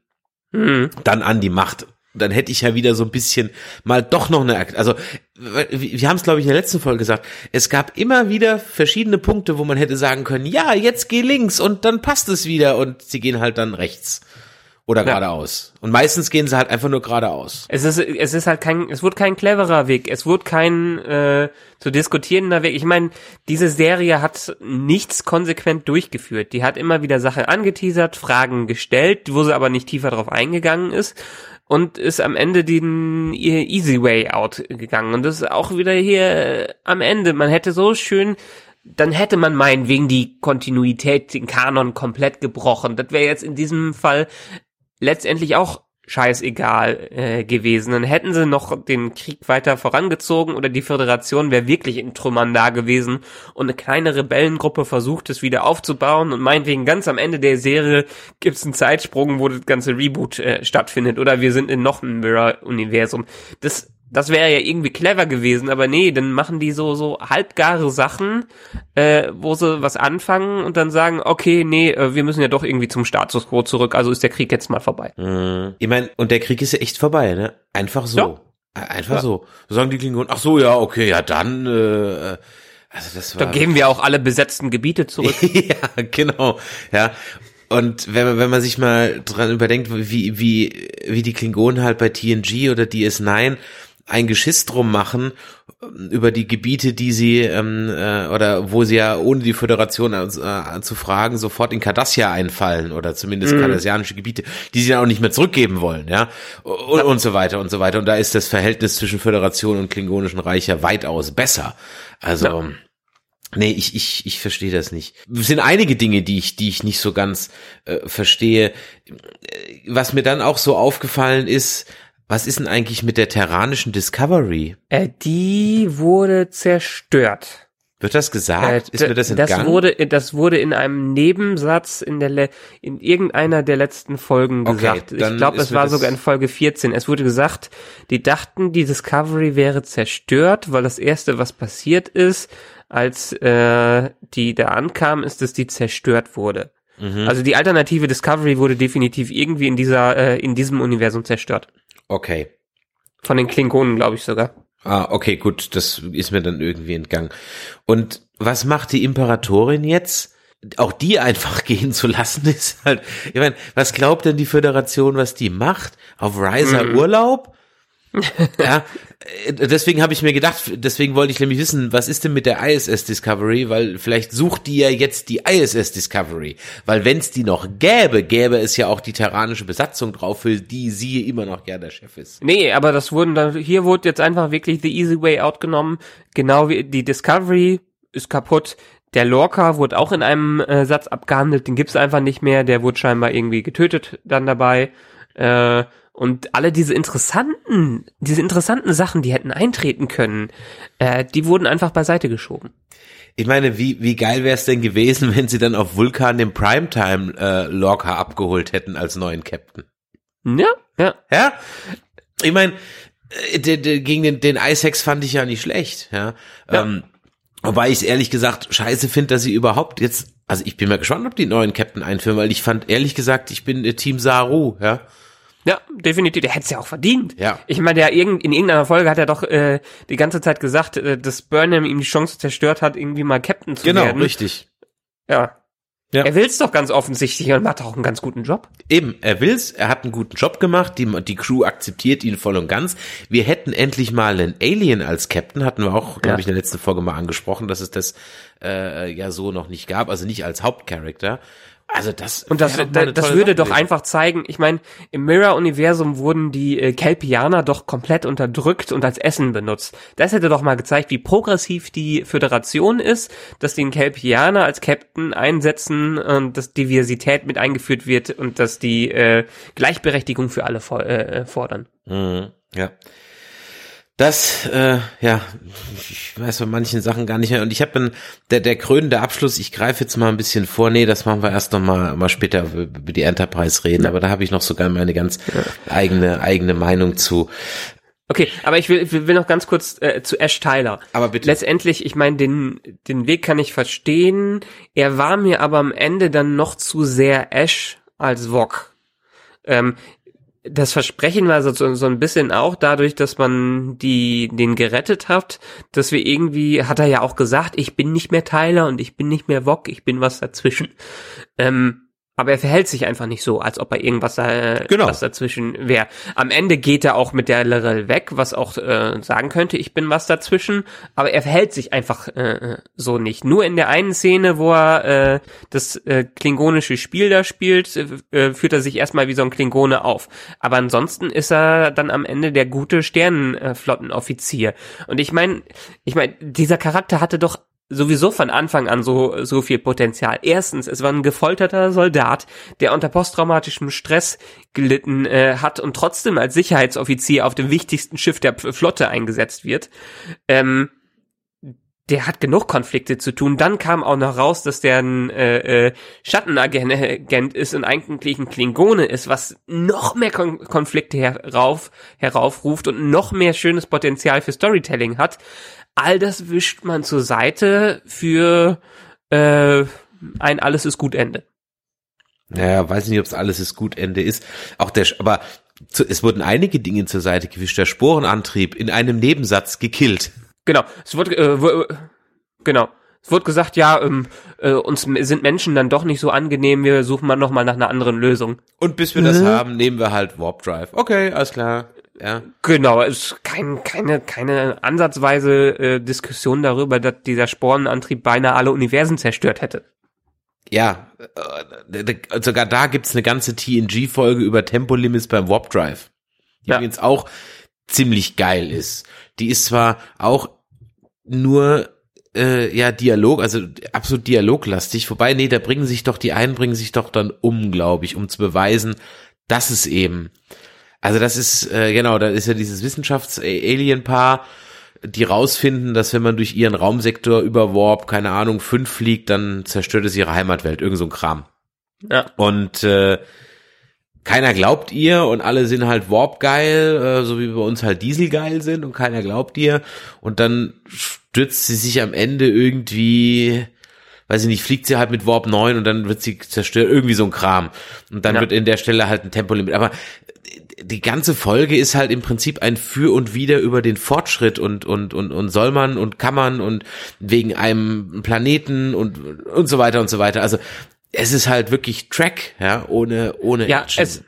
Mhm. dann an die Macht. Dann hätte ich ja wieder so ein bisschen mal doch noch eine, also wir wir haben es glaube ich in der letzten Folge gesagt, es gab immer wieder verschiedene Punkte, wo man hätte sagen können, ja, jetzt geh links und dann passt es wieder und sie gehen halt dann rechts oder Ja. geradeaus. Und meistens gehen sie halt einfach nur geradeaus. Es ist, es ist halt kein, es wird kein cleverer Weg, es wird kein äh, zu diskutierender Weg. Ich meine, diese Serie hat nichts konsequent durchgeführt. Die hat immer wieder Sachen angeteasert, Fragen gestellt, wo sie aber nicht tiefer drauf eingegangen ist. Und ist am Ende den Easy Way Out gegangen. Und das ist auch wieder hier äh, am Ende. Man hätte so schön, dann hätte man meinetwegen die Kontinuität, den Kanon komplett gebrochen. Das wäre jetzt in diesem Fall letztendlich auch scheißegal äh, gewesen. Dann hätten sie noch den Krieg weiter vorangezogen oder die Föderation wäre wirklich in Trümmern da gewesen und eine kleine Rebellengruppe versucht es wieder aufzubauen und meinetwegen ganz am Ende der Serie gibt es einen Zeitsprung, wo das ganze Reboot äh, stattfindet oder wir sind in noch einem Mirror-Universum. Das das wäre ja irgendwie clever gewesen, aber nee, dann machen die so so halbgare Sachen, äh, wo sie was anfangen und dann sagen, okay, nee, äh, wir müssen ja doch irgendwie zum Status quo zurück, also ist der Krieg jetzt mal vorbei. Mhm. Ich meine, und der Krieg ist ja echt vorbei, ne? Einfach so. Ja. Einfach ja. so. Sagen die Klingonen, ach so, ja, okay, ja dann, äh, also das war. Da geben wir auch alle besetzten Gebiete zurück. ja, genau. Ja. Und wenn man, wenn man sich mal dran überdenkt, wie, wie, wie die Klingonen halt bei TNG oder DS9 ein Geschiss drum machen ähm, über die Gebiete, die sie ähm, äh, oder wo sie ja ohne die Föderation äh, zu fragen sofort in Cardassia einfallen oder zumindest mhm. kardassianische Gebiete, die sie dann auch nicht mehr zurückgeben wollen, ja und, und so weiter und so weiter. Und da ist das Verhältnis zwischen Föderation und klingonischen Reich ja weitaus besser. Also ja. Nee, ich, ich, ich verstehe das nicht. Es sind einige Dinge, die ich, die ich nicht so ganz äh, verstehe. Was mir dann auch so aufgefallen ist, was ist denn eigentlich mit der terranischen Discovery? Äh, die wurde zerstört. Wird das gesagt? Äh, ist mir das entgangen? Das wurde, das wurde in einem Nebensatz in der, in irgendeiner der letzten Folgen okay, gesagt. Ich glaube, es war sogar in Folge 14. Es wurde gesagt, die dachten, die Discovery wäre zerstört, weil das erste, was passiert ist, als äh, die da ankam, ist, dass die zerstört wurde. Mhm. Also die alternative Discovery wurde definitiv irgendwie in dieser, äh, in diesem Universum zerstört. Okay. Von den Klingonen, glaube ich sogar. Ah, okay, gut, das ist mir dann irgendwie entgangen. Und was macht die Imperatorin jetzt? Auch die einfach gehen zu lassen, ist halt, ich meine, was glaubt denn die Föderation, was die macht? Auf Riser mm. Urlaub? ja, deswegen habe ich mir gedacht, deswegen wollte ich nämlich wissen, was ist denn mit der ISS Discovery, weil vielleicht sucht die ja jetzt die ISS Discovery, weil wenn es die noch gäbe, gäbe es ja auch die terranische Besatzung drauf, für die sie immer noch gerne der Chef ist. Nee, aber das wurden dann, hier wurde jetzt einfach wirklich the easy way out genommen, genau wie die Discovery ist kaputt, der Lorca wurde auch in einem äh, Satz abgehandelt, den gibt's einfach nicht mehr, der wurde scheinbar irgendwie getötet dann dabei. Äh, und alle diese interessanten, diese interessanten Sachen, die hätten eintreten können, äh, die wurden einfach beiseite geschoben. Ich meine, wie, wie geil wäre es denn gewesen, wenn sie dann auf Vulkan den Primetime äh, Lorca abgeholt hätten als neuen Captain? Ja, ja. Ja? Ich meine, äh, gegen den, den Isaacs fand ich ja nicht schlecht, ja. ja. Ähm, wobei ich es ehrlich gesagt scheiße finde, dass sie überhaupt jetzt, also ich bin mal gespannt, ob die neuen Captain einführen, weil ich fand ehrlich gesagt, ich bin äh, Team Saru, ja. Ja, definitiv. Der hätte es ja auch verdient. Ja. Ich meine, der in irgendeiner Folge hat er doch äh, die ganze Zeit gesagt, äh, dass Burnham ihm die Chance zerstört hat, irgendwie mal Captain zu genau, werden. Genau, richtig. Ja. Ja. Er will's doch ganz offensichtlich und macht auch einen ganz guten Job. Eben, er will's, er hat einen guten Job gemacht, die, die Crew akzeptiert ihn voll und ganz. Wir hätten endlich mal einen Alien als Captain, hatten wir auch, glaube ja. ich, in der letzten Folge mal angesprochen, dass es das äh, ja so noch nicht gab, also nicht als Hauptcharakter. Also das und das, das, das würde doch einfach zeigen. Ich meine, im Mirror-Universum wurden die äh, Kelpianer doch komplett unterdrückt und als Essen benutzt. Das hätte doch mal gezeigt, wie progressiv die Föderation ist, dass den Kelpianer als Captain einsetzen und dass Diversität mit eingeführt wird und dass die äh, Gleichberechtigung für alle for äh, fordern. Mhm, ja. Das, äh, ja, ich weiß von manchen Sachen gar nicht mehr. Und ich habe dann, der, der krönende Abschluss, ich greife jetzt mal ein bisschen vor, nee, das machen wir erst noch mal, mal später über die Enterprise reden, aber da habe ich noch sogar meine ganz eigene, eigene Meinung zu. Okay, aber ich will, will noch ganz kurz äh, zu Ash Tyler. Aber bitte. Letztendlich, ich meine, den, den Weg kann ich verstehen. Er war mir aber am Ende dann noch zu sehr Ash als Vog. Ähm, das Versprechen war so, so ein bisschen auch dadurch, dass man die, den gerettet hat, dass wir irgendwie, hat er ja auch gesagt, ich bin nicht mehr Tyler und ich bin nicht mehr Wok, ich bin was dazwischen. Ähm, aber er verhält sich einfach nicht so, als ob er irgendwas äh, Genau. was dazwischen wäre. Am Ende geht er auch mit der Lorel weg, was auch äh, sagen könnte, ich bin was dazwischen, aber er verhält sich einfach äh, so nicht. Nur in der einen Szene, wo er äh, das äh, klingonische Spiel da spielt, äh, äh, führt er sich erstmal wie so ein Klingone auf. Aber ansonsten ist er dann am Ende der gute Sternenflottenoffizier. Und ich meine, ich meine, dieser Charakter hatte doch sowieso von Anfang an so, so viel Potenzial. Erstens, es war ein gefolterter Soldat, der unter posttraumatischem Stress gelitten äh, hat und trotzdem als Sicherheitsoffizier auf dem wichtigsten Schiff der Flotte eingesetzt wird. Ähm, der hat genug Konflikte zu tun. Dann kam auch noch raus, dass der ein äh, äh, Schattenagent Agent ist und eigentlich ein Klingone ist, was noch mehr Kon Konflikte herauf, heraufruft und noch mehr schönes Potenzial für Storytelling hat. All das wischt man zur Seite für äh, ein Alles ist gut Ende. Naja, weiß nicht, ob es alles ist gut Ende ist. Auch der, aber zu, es wurden einige Dinge zur Seite gewischt. Der Sporenantrieb in einem Nebensatz gekillt. Genau, es wurde äh, genau. Es wurde gesagt, ja, ähm, äh, uns sind Menschen dann doch nicht so angenehm, wir suchen mal noch mal nach einer anderen Lösung. Und bis wir das haben, nehmen wir halt Warp Drive. Okay, alles klar. Ja. Genau, es ist kein, keine, keine ansatzweise äh, Diskussion darüber, dass dieser Sporenantrieb beinahe alle Universen zerstört hätte. Ja, äh, d- sogar da gibt's eine ganze TNG-Folge über Tempolimits beim Warp Drive. Die Ja. übrigens auch ziemlich geil ist. Die ist zwar auch nur äh, ja Dialog, also absolut dialoglastig, wobei, nee, da bringen sich doch, die einen bringen sich doch dann um, glaube ich, um zu beweisen, dass es eben, also das ist, äh, genau, da ist ja dieses Wissenschafts-Alien-Paar, die rausfinden, dass wenn man durch ihren Raumsektor über Warp, keine Ahnung, fünf fliegt, dann zerstört es ihre Heimatwelt, irgend so ein Kram. Ja. Und äh, keiner glaubt ihr und alle sind halt Warp geil, äh, so wie bei uns halt Diesel geil sind und keiner glaubt ihr. Und dann stürzt sie sich am Ende irgendwie, weiß ich nicht, fliegt sie halt mit Warp 9 und dann wird sie zerstört, irgendwie so ein Kram. Und dann Ja. wird in der Stelle halt ein Tempolimit. Aber die ganze Folge ist halt im Prinzip ein Für und Wider über den Fortschritt und, und, und, und soll man und kann man und wegen einem Planeten und, und so weiter und so weiter. Also, es ist halt wirklich Track, ja, ohne, ohne Ja, Action. es,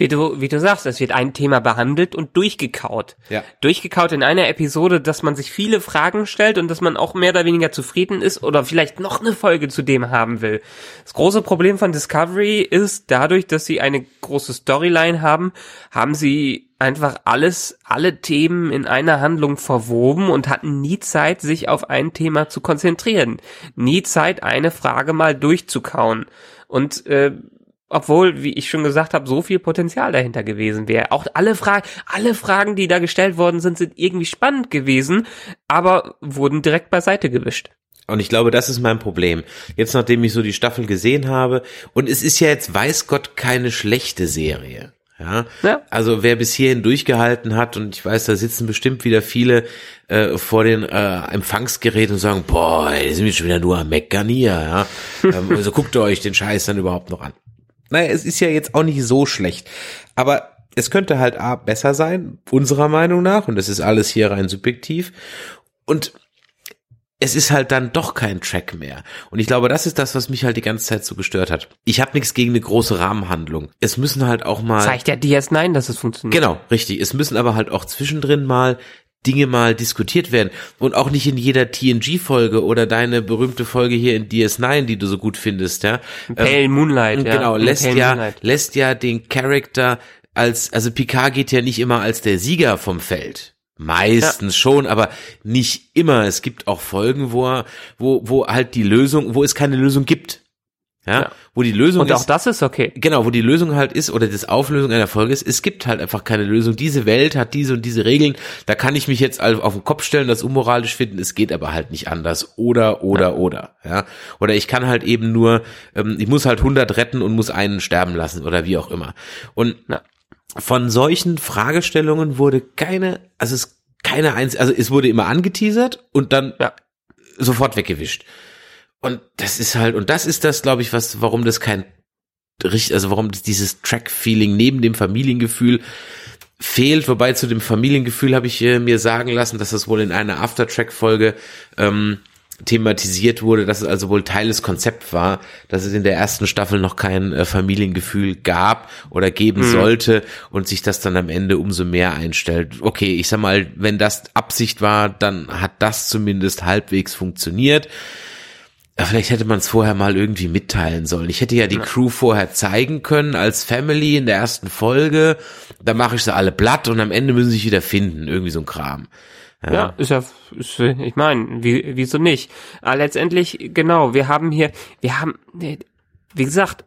wie du, wie du sagst, es wird ein Thema behandelt und durchgekaut. Ja. Durchgekaut in einer Episode, dass man sich viele Fragen stellt und dass man auch mehr oder weniger zufrieden ist oder vielleicht noch eine Folge zu dem haben will. Das große Problem von Discovery ist, dadurch, dass sie eine große Storyline haben, haben sie einfach alles, alle Themen in einer Handlung verwoben und hatten nie Zeit, sich auf ein Thema zu konzentrieren. Nie Zeit, eine Frage mal durchzukauen. Und äh, obwohl, wie ich schon gesagt habe, so viel Potenzial dahinter gewesen wäre. Auch alle Fragen, alle Fragen, die da gestellt worden sind, sind irgendwie spannend gewesen, aber wurden direkt beiseite gewischt. Und ich glaube, das ist mein Problem. Jetzt, nachdem ich so die Staffel gesehen habe, und es ist ja jetzt, weiß Gott, keine schlechte Serie. Ja? Ja. Also wer bis hierhin durchgehalten hat, und ich weiß, da sitzen bestimmt wieder viele äh, vor den äh, Empfangsgeräten und sagen, boah, die sind wir schon wieder nur am Meckern hier. Ja? ähm, also guckt ihr euch den Scheiß dann überhaupt noch an. Naja, es ist ja jetzt auch nicht so schlecht. Aber es könnte halt A, besser sein, unserer Meinung nach, und das ist alles hier rein subjektiv. Und es ist halt dann doch kein Track mehr. Und ich glaube, das ist das, was mich halt die ganze Zeit so gestört hat. Ich habe nichts gegen eine große Rahmenhandlung. Es müssen halt auch mal. Zeigt ja DS9, dass es funktioniert. Genau, richtig. Es müssen aber halt auch zwischendrin mal Dinge mal diskutiert werden. Und auch nicht in jeder TNG-Folge oder deine berühmte Folge hier in DS9, die du so gut findest, ja. Pale Moonlight, ja. Genau, lässt Pale ja, Moonlight. lässt ja den Charakter als, also Picard geht ja nicht immer als der Sieger vom Feld. Meistens schon, aber nicht immer. Es gibt auch Folgen, wo er, wo, wo halt die Lösung, wo es keine Lösung gibt. Ja, Ja. wo die Lösung Und ist, auch das ist okay. genau, wo die Lösung halt ist oder das Auflösung einer Folge ist, es gibt halt einfach keine Lösung. Diese Welt hat diese und diese Regeln. Da kann ich mich jetzt auf den Kopf stellen, das unmoralisch finden. Es geht aber halt nicht anders. Oder, oder, oder. Ja, oder ich kann halt eben nur, ähm, ich muss halt 100 retten und muss einen sterben lassen oder wie auch immer. Und Ja. von solchen Fragestellungen wurde keine, also es keine eins, also es wurde immer angeteasert und dann Ja. sofort weggewischt. Und das ist halt, und das ist das, glaube ich, was, warum das kein richtig, also warum dieses Track-Feeling neben dem Familiengefühl fehlt, wobei zu dem Familiengefühl habe ich äh, mir sagen lassen, dass das wohl in einer After-Track-Folge ähm, thematisiert wurde, dass es also wohl Teil des Konzepts war, dass es in der ersten Staffel noch kein äh, Familiengefühl gab oder geben Mhm. sollte und sich das dann am Ende umso mehr einstellt. Okay, ich sag mal, wenn das Absicht war, dann hat das zumindest halbwegs funktioniert. Ja, Vielleicht hätte man es vorher mal irgendwie mitteilen sollen. Ich hätte ja die Crew vorher zeigen können als Family in der ersten Folge. Da mache ich sie alle platt und am Ende müssen sie sich wieder finden. Irgendwie so ein Kram. Ja, ist ja, ist, ich meine, wie, wieso nicht? Aber letztendlich, genau, wir haben hier, wir haben, wie gesagt,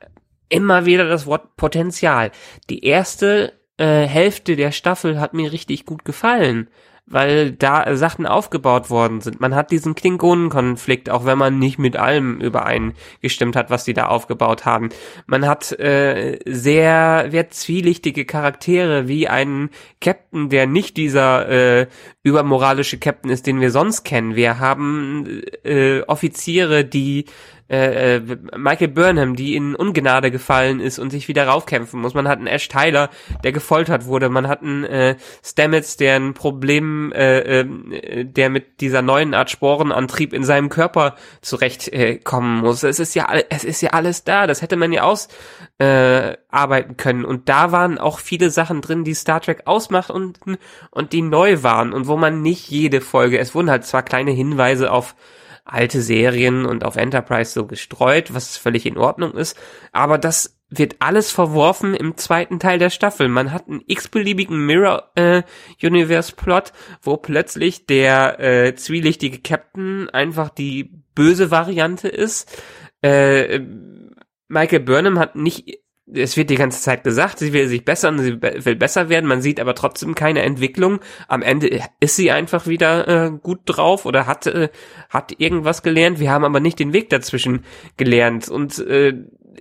immer wieder das Wort Potenzial. Die erste äh, Hälfte der Staffel hat mir richtig gut gefallen, weil da Sachen aufgebaut worden sind. Man hat diesen Klingonenkonflikt, auch wenn man nicht mit allem übereingestimmt hat, was die da aufgebaut haben. Man hat äh, sehr, sehr zwielichtige Charaktere, wie einen Captain, der nicht dieser äh, übermoralische Captain ist, den wir sonst kennen. Wir haben äh, Offiziere, die äh, äh, Michael Burnham, die in Ungnade gefallen ist und sich wieder raufkämpfen muss. Man hat einen Ash Tyler, der gefoltert wurde. Man hat einen äh, Stamets, der ein Problem, äh, äh, der mit dieser neuen Art Sporenantrieb in seinem Körper zurechtkommen äh, muss. Es ist ja, es ist ja alles da. Das hätte man ja aus äh, können. Und da waren auch viele Sachen drin, die Star Trek ausmacht und und die neu waren und wo man nicht jede Folge. Es wurden halt zwar kleine Hinweise auf alte Serien und auf Enterprise so gestreut, was völlig in Ordnung ist, aber das wird alles verworfen im zweiten Teil der Staffel. Man hat einen x-beliebigen Mirror-Universe-Plot, wo plötzlich der äh, zwielichtige Captain einfach die böse Variante ist. Äh, Michael Burnham hat nicht es wird die ganze Zeit gesagt, sie will sich bessern, sie will besser werden, man sieht aber trotzdem keine Entwicklung. Am Ende ist sie einfach wieder äh, gut drauf oder hat, äh, hat irgendwas gelernt. Wir haben aber nicht den Weg dazwischen gelernt. Und, äh,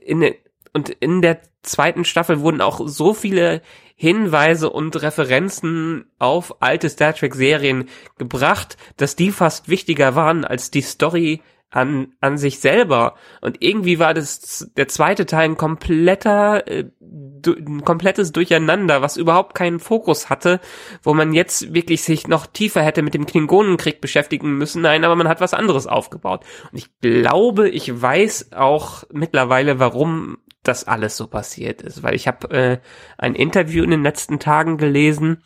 in, und in der zweiten Staffel wurden auch so viele Hinweise und Referenzen auf alte Star Trek Serien gebracht, dass die fast wichtiger waren als die Story an, an sich selber. Und irgendwie war das der zweite Teil ein kompletter, äh, du, ein komplettes Durcheinander, was überhaupt keinen Fokus hatte, wo man jetzt wirklich sich noch tiefer hätte mit dem Klingonenkrieg beschäftigen müssen. Nein, aber man hat was anderes aufgebaut. Und ich glaube, ich weiß auch mittlerweile, warum das alles so passiert ist, weil ich habe äh, ein Interview in den letzten Tagen gelesen,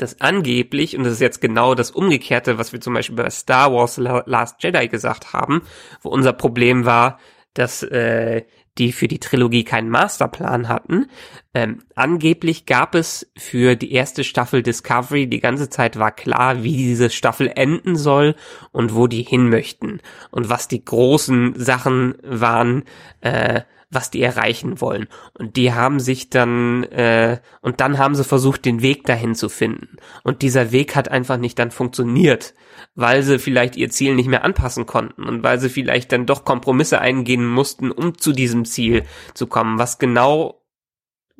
das angeblich, und das ist jetzt genau das Umgekehrte, was wir zum Beispiel bei Star Wars La- Last Jedi gesagt haben, wo unser Problem war, dass äh, die für die Trilogie keinen Masterplan hatten. Ähm, angeblich gab es für die erste Staffel Discovery die ganze Zeit war klar, wie diese Staffel enden soll und wo die hin möchten und was die großen Sachen waren, äh, was die erreichen wollen. Und die haben sich dann, äh, und dann haben sie versucht, den Weg dahin zu finden. Und dieser Weg hat einfach nicht dann funktioniert, weil sie vielleicht ihr Ziel nicht mehr anpassen konnten und weil sie vielleicht dann doch Kompromisse eingehen mussten, um zu diesem Ziel zu kommen, was genau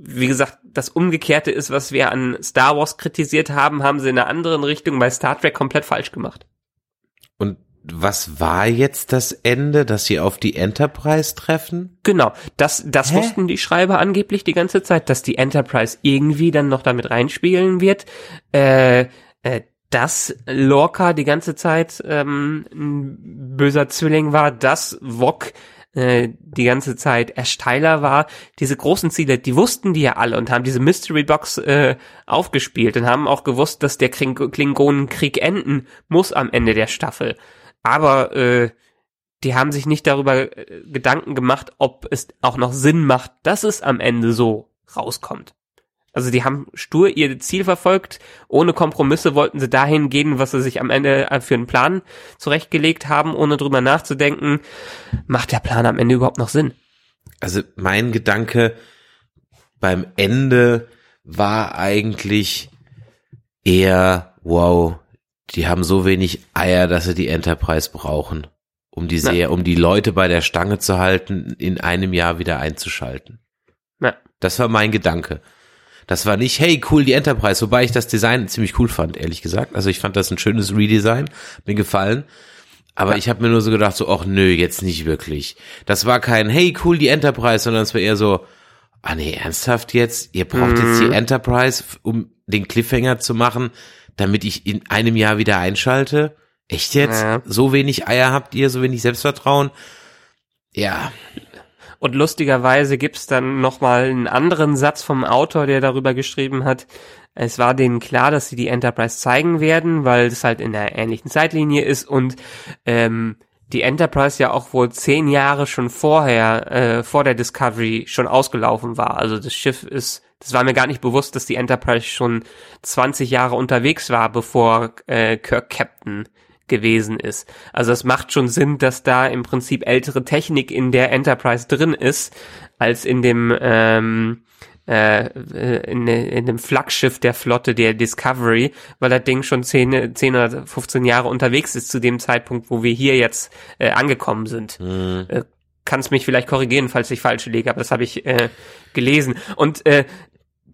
wie gesagt, das Umgekehrte ist, was wir an Star Wars kritisiert haben, haben sie in einer anderen Richtung bei Star Trek komplett falsch gemacht. Und was war jetzt das Ende, dass sie auf die Enterprise treffen? Genau, das, das Hä? wussten die Schreiber angeblich die ganze Zeit, dass die Enterprise irgendwie dann noch damit reinspielen wird. Äh, äh, dass Lorca die ganze Zeit ähm, ein böser Zwilling war, dass Wok äh, die ganze Zeit Ersteiler war. Diese großen Ziele, die wussten die ja alle und haben diese Mystery Box äh, aufgespielt und haben auch gewusst, dass der Kling Klingonenkrieg enden muss am Ende der Staffel. Aber äh, die haben sich nicht darüber äh, Gedanken gemacht, ob es auch noch Sinn macht, dass es am Ende so rauskommt. Also die haben stur ihr Ziel verfolgt, ohne Kompromisse wollten sie dahin gehen, was sie sich am Ende äh, für einen Plan zurechtgelegt haben, ohne drüber nachzudenken, macht der Plan am Ende überhaupt noch Sinn? Also mein Gedanke beim Ende war eigentlich eher, wow, die haben so wenig Eier, dass sie die Enterprise brauchen, um die sehr, um die Leute bei der Stange zu halten, in einem Jahr wieder einzuschalten. Ja. Das war mein Gedanke. Das war nicht, hey, cool, die Enterprise, wobei ich das Design ziemlich cool fand, ehrlich gesagt. Also ich fand das ein schönes Redesign, mir gefallen. Aber ich habe mir nur so gedacht, so, ach nö, jetzt nicht wirklich. Das war kein, hey, cool, die Enterprise, sondern es war eher so, ah nee, ernsthaft jetzt? Ihr braucht jetzt die Enterprise, f- um den Cliffhanger zu machen, damit ich in einem Jahr wieder einschalte? Echt jetzt? Ja. So wenig Eier habt ihr, so wenig Selbstvertrauen? Ja. Und lustigerweise gibt's dann nochmal einen anderen Satz vom Autor, der darüber geschrieben hat. Es war denen klar, dass sie die Enterprise zeigen werden, weil es halt in der ähnlichen Zeitlinie ist und ähm, die Enterprise ja auch wohl zehn Jahre schon vorher, äh, vor der Discovery schon ausgelaufen war. Also das Schiff ist, das war mir gar nicht bewusst, dass die Enterprise schon 20 Jahre unterwegs war, bevor äh, Kirk Captain gewesen ist. Also es macht schon Sinn, dass da im Prinzip ältere Technik in der Enterprise drin ist, als in dem ähm, äh, in, in dem Flaggschiff der Flotte, der Discovery, weil das Ding schon 10, 10 oder 15 Jahre unterwegs ist zu dem Zeitpunkt, wo wir hier jetzt äh, angekommen sind. Hm. Äh, Kannst mich vielleicht korrigieren, falls ich falsch liege, aber das habe ich äh, gelesen. Und äh,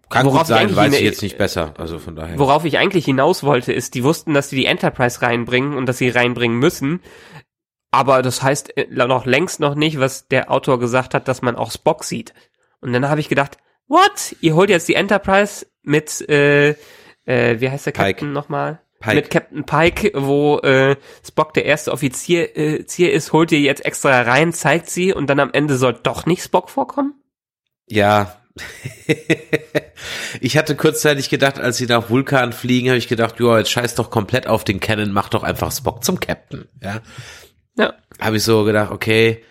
Kann Worauf gut sein, ich weiß eigentlich ich jetzt nicht besser. Also von daher. Worauf ich eigentlich hinaus wollte, ist, die wussten, dass sie die Enterprise reinbringen und dass sie reinbringen müssen. Aber das heißt äh, noch längst noch nicht, was der Autor gesagt hat, dass man auch Spock sieht. Und dann habe ich gedacht, what? Ihr holt jetzt die Enterprise mit, äh, äh, wie heißt der Pike. Captain nochmal? Pike. Mit Captain Pike, wo äh, Spock der erste Offizier äh, Zier ist, holt ihr jetzt extra rein, zeigt sie und dann am Ende soll doch nicht Spock vorkommen? Ja. ich hatte kurzzeitig gedacht, als sie nach Vulkan fliegen, habe ich gedacht, ja, jetzt scheiß doch komplett auf den Cannon, mach doch einfach Spock zum Captain. Ja. Ja. Habe ich so gedacht, okay.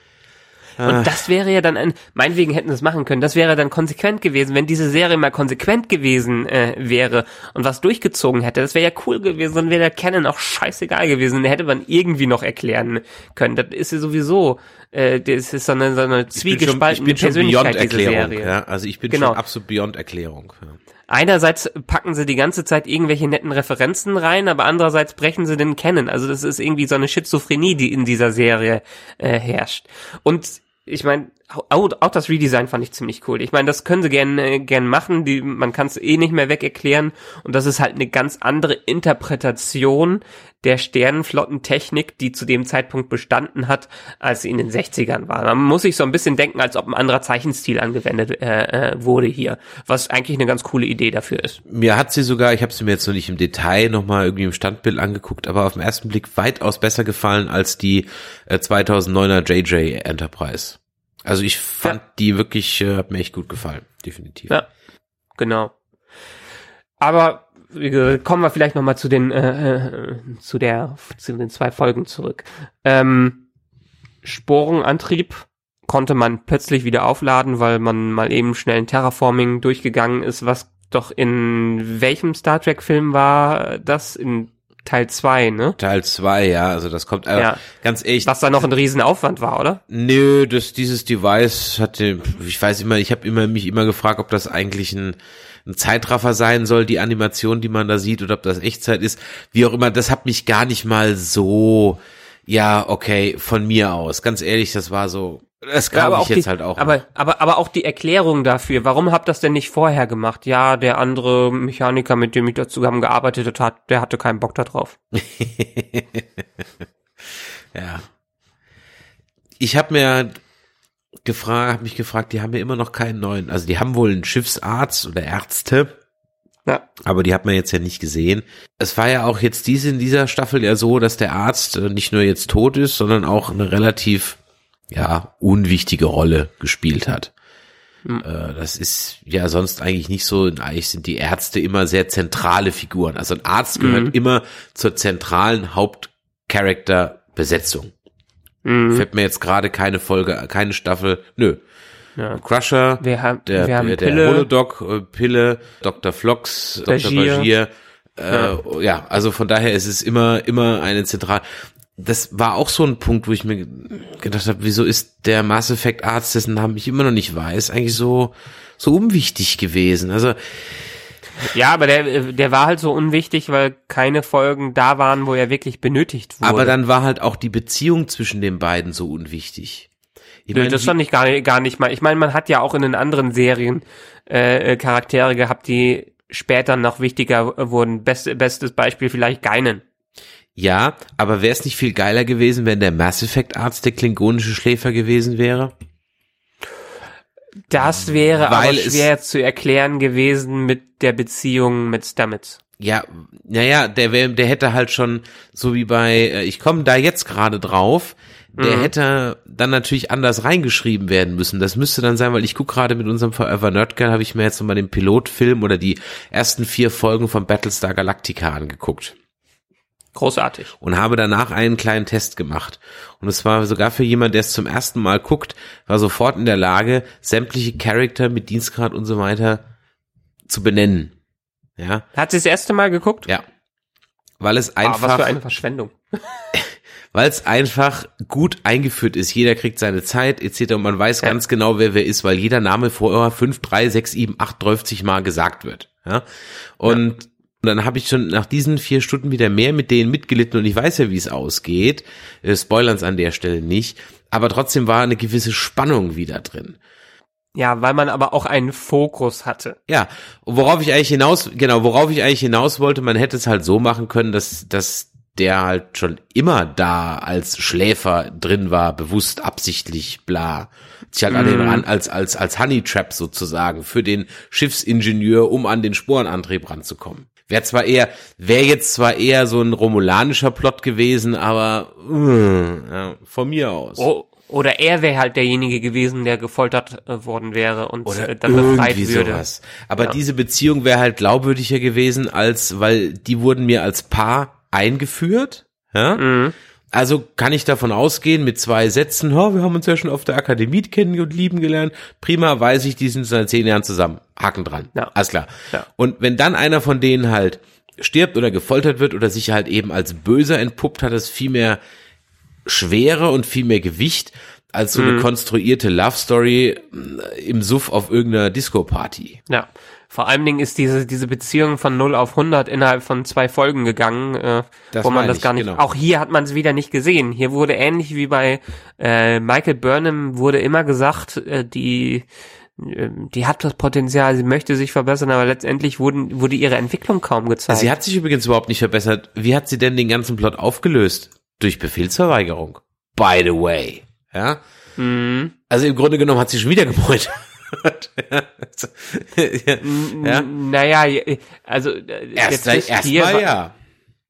Ah. Und das wäre ja dann ein, meinetwegen hätten sie es machen können, das wäre dann konsequent gewesen, wenn diese Serie mal konsequent gewesen äh, wäre und was durchgezogen hätte, das wäre ja cool gewesen, dann wäre der Canon auch scheißegal gewesen, den hätte man irgendwie noch erklären können. Das ist ja sowieso, äh, das ist so eine, so eine Ich bin schon, ich zwiegespaltene bin schon Persönlichkeit, beyond Erklärung. Serie. Ja. Also ich bin Genau. schon absolut beyond Erklärung. Ja. Einerseits packen sie die ganze Zeit irgendwelche netten Referenzen rein, aber andererseits brechen sie den Canon. Also das ist irgendwie so eine Schizophrenie, die in dieser Serie äh, herrscht. Und ich meine, auch, auch das Redesign fand ich ziemlich cool. Ich meine, das können sie gern, äh, gern machen, die, man kann es eh nicht mehr weg erklären. Und das ist halt eine ganz andere Interpretation der Sternenflottentechnik, die zu dem Zeitpunkt bestanden hat, als sie in den 60ern war. Man muss sich so ein bisschen denken, als ob ein anderer Zeichenstil angewendet äh, äh, wurde hier, was eigentlich eine ganz coole Idee dafür ist. Mir hat sie sogar, ich habe sie mir jetzt noch nicht im Detail nochmal irgendwie im Standbild angeguckt, aber auf den ersten Blick weitaus besser gefallen als die äh, 2009er JJ Enterprise. Also ich fand die wirklich, äh, hat mir echt gut gefallen, definitiv. Ja, genau. Aber kommen wir vielleicht noch mal zu den äh, äh, zu der zu den zwei Folgen zurück. Ähm, Sporenantrieb konnte man plötzlich wieder aufladen, weil man mal eben schnell ein Terraforming durchgegangen ist, was doch in welchem Star Trek Film war das in Teil 2, ne? Teil zwei, ja, also das kommt, äh, Ja. ganz ehrlich, Was da noch ein Riesenaufwand war, oder? Nö, das dieses Device hatte, ich weiß immer, ich habe immer mich immer gefragt, ob das eigentlich ein, ein Zeitraffer sein soll, die Animation, die man da sieht, oder ob das Echtzeit ist. Wie auch immer, das hat mich gar nicht mal so, ja, okay, von mir aus. Ganz ehrlich, das war so, glaube ich jetzt die, halt auch. Aber, aber, aber auch die Erklärung dafür, warum habt ihr das denn nicht vorher gemacht? Ja, der andere Mechaniker, mit dem ich da zusammengearbeitet hat, der hatte keinen Bock da drauf. Ja. Ich habe mir gefragt, habe mich gefragt, die haben ja immer noch keinen neuen, also die haben wohl einen Schiffsarzt oder Ärzte, Ja. aber die hat man jetzt ja nicht gesehen. Es war ja auch jetzt diese in dieser Staffel ja so, dass der Arzt äh, nicht nur jetzt tot ist, sondern auch eine relativ ja unwichtige Rolle gespielt hat. Äh, Das ist ja sonst eigentlich nicht so. Eigentlich sind die Ärzte immer sehr zentrale Figuren. Also ein Arzt gehört Mhm. immer zur zentralen Hauptcharakterbesetzung. Mhm. Fällt mir jetzt gerade keine Folge, keine Staffel. Nö. Ja. Crusher, Wir haben, der, wir haben der, der Pille, Holodoc, äh, Pille, Dr. Flox, Dr. Bashir. Äh, ja. also von daher ist es immer, immer eine zentral. Das war auch so ein Punkt, wo ich mir gedacht habe, wieso ist der Mass Effect Arzt, dessen Namen ich immer noch nicht weiß, eigentlich so, so unwichtig gewesen. Also, ja, aber der, der war halt so unwichtig, weil keine Folgen da waren, wo er wirklich benötigt wurde. aber dann war halt auch die Beziehung zwischen den beiden so unwichtig. Ich Nö, meine, das fand ich gar nicht, gar nicht mal. Ich meine, man hat ja auch in den anderen Serien äh, Charaktere gehabt, die später noch wichtiger wurden. Best, bestes Beispiel vielleicht Geinen. Ja, aber wäre es nicht viel geiler gewesen, wenn der Mass Effect Arzt der klingonische Schläfer gewesen wäre? Das wäre Weil aber es- schwer zu erklären gewesen mit der Beziehung mit Stamets. Ja, naja, der, wär, der hätte halt schon, so wie bei, äh, ich komme da jetzt gerade drauf, der Mhm. hätte dann natürlich anders reingeschrieben werden müssen. Das müsste dann sein, weil ich gucke gerade mit unserem Forever Nerd Girl, habe ich mir jetzt nochmal den Pilotfilm oder die ersten vier Folgen von Battlestar Galactica angeguckt Großartig. und habe danach einen kleinen Test gemacht. Und es war sogar für jemand, der es zum ersten Mal guckt, war sofort in der Lage, sämtliche Charakter mit Dienstgrad und so weiter zu benennen. Ja, Hat sie das erste Mal geguckt? ja. Weil es Ah, was einfach, für eine Verschwendung. weil es einfach gut eingeführt ist. Jeder kriegt seine Zeit etc. Und man weiß Ja. ganz genau, wer wer ist, weil jeder Name vorher 5, 3, 6, 7, 8, 30 Mal gesagt wird. Ja. Und dann habe ich schon nach diesen vier Stunden wieder mehr mit denen mitgelitten und ich weiß ja, wie es ausgeht. Äh, Spoilern's an der Stelle nicht. Aber trotzdem war eine gewisse Spannung wieder drin. Ja, weil man aber auch einen Fokus hatte. Ja, und worauf ich eigentlich hinaus, genau, worauf ich eigentlich hinaus wollte, man hätte es halt so machen können, dass, dass der halt schon immer da als Schläfer drin war, bewusst, absichtlich, bla. Sich halt an den Mhm. ran, als, als, als Honey Trap sozusagen für den Schiffsingenieur, um an den Sporenantrieb ranzukommen. Wäre zwar eher, wäre jetzt zwar eher so ein romulanischer Plot gewesen, aber, äh, ja, von mir aus. Oh, oder er wäre halt derjenige gewesen, der gefoltert äh, worden wäre und äh, dann befreit würde. sowas. Aber Ja. diese Beziehung wäre halt glaubwürdiger gewesen, als, weil die wurden mir als Paar eingeführt. Ja? Mhm. Also kann ich davon ausgehen, mit zwei Sätzen, oh, wir haben uns ja schon auf der Akademie kennen und lieben gelernt. Prima, weiß ich, die sind seit zehn Jahren zusammen. Haken dran. Ja. Alles klar. Ja. Und wenn dann einer von denen halt stirbt oder gefoltert wird oder sich halt eben als Böser entpuppt, hat es viel mehr Schwere und viel mehr Gewicht als so Mhm. eine konstruierte Love Story im Suff auf irgendeiner Disco-Party. Ja. Vor allen Dingen ist diese, diese Beziehung von 0 auf 100 innerhalb von zwei Folgen gegangen, äh, wo man das gar nicht, genau. auch hier hat man es wieder nicht gesehen. Hier wurde ähnlich wie bei äh, Michael Burnham wurde immer gesagt, äh, die äh, die hat das Potenzial, sie möchte sich verbessern, aber letztendlich wurden, wurde ihre Entwicklung kaum gezeigt. Sie hat sich übrigens überhaupt nicht verbessert. Wie hat sie denn den ganzen Plot aufgelöst? Durch Befehlsverweigerung. By the way. Ja? Mhm. Also im Grunde genommen hat sie schon wieder gemeut. Ja. ja. Naja, also äh, Erst, der Twist erst hier war, ja.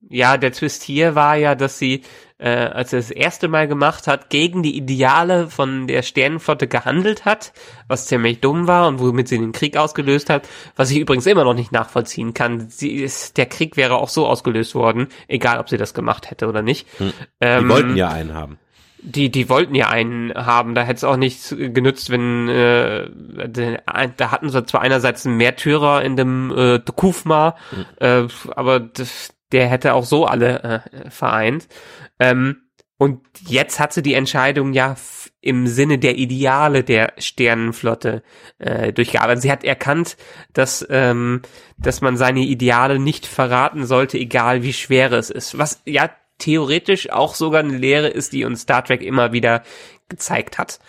ja, der Twist hier war ja, dass sie, äh, als er das erste Mal gemacht hat, gegen die Ideale von der Sternenflotte gehandelt hat, was ziemlich dumm war und womit sie den Krieg ausgelöst hat, was ich übrigens immer noch nicht nachvollziehen kann. Sie ist, der Krieg wäre auch so ausgelöst worden, egal ob sie das gemacht hätte oder nicht. Die Ähm, wollten ja einen haben. Die, die wollten ja einen haben, da hätte es auch nichts genützt, wenn äh, da hatten sie zwar einerseits einen Märtyrer in dem äh, Kufma, äh, aber das, der hätte auch so alle äh, vereint. Ähm, und jetzt hat sie die Entscheidung ja im Sinne der Ideale der Sternenflotte äh, durchgearbeitet. Sie hat erkannt, dass, ähm, dass man seine Ideale nicht verraten sollte, egal wie schwer es ist. Was ja theoretisch auch sogar eine Lehre ist, die uns Star Trek immer wieder gezeigt hat.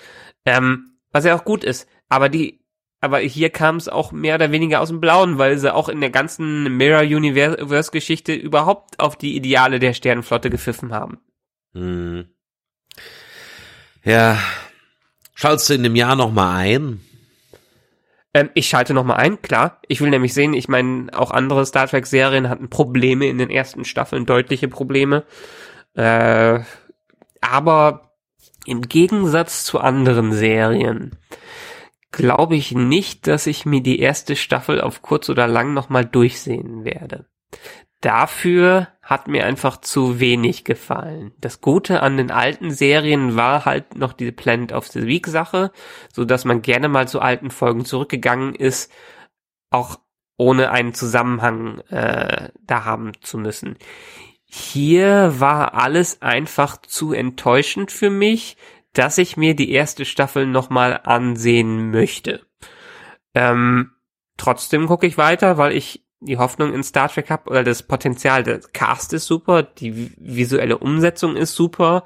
Ähm, was ja auch gut ist. Aber die, aber hier kam es auch mehr oder weniger aus dem Blauen, weil sie auch in der ganzen Mirror Universe Geschichte überhaupt auf die Ideale der Sternenflotte gepfiffen haben. Hm. Ja. Schaltest du in dem Jahr noch mal ein? Ähm, ich schalte noch mal ein, klar. Ich will nämlich sehen, ich meine, auch andere Star Trek Serien hatten Probleme in den ersten Staffeln, deutliche Probleme. Äh, aber im Gegensatz zu anderen Serien glaube ich nicht, dass ich mir die erste Staffel auf kurz oder lang noch mal durchsehen werde. Dafür hat mir einfach zu wenig gefallen. Das Gute an den alten Serien war halt noch diese Planet of the Week Sache, so dass man gerne mal zu alten Folgen zurückgegangen ist, auch ohne einen Zusammenhang äh, da haben zu müssen. Hier war alles einfach zu enttäuschend für mich, dass ich mir die erste Staffel nochmal ansehen möchte. Ähm, trotzdem gucke ich weiter, weil ich die Hoffnung in Star Trek habe oder das Potenzial, der Cast ist super, die visuelle Umsetzung ist super,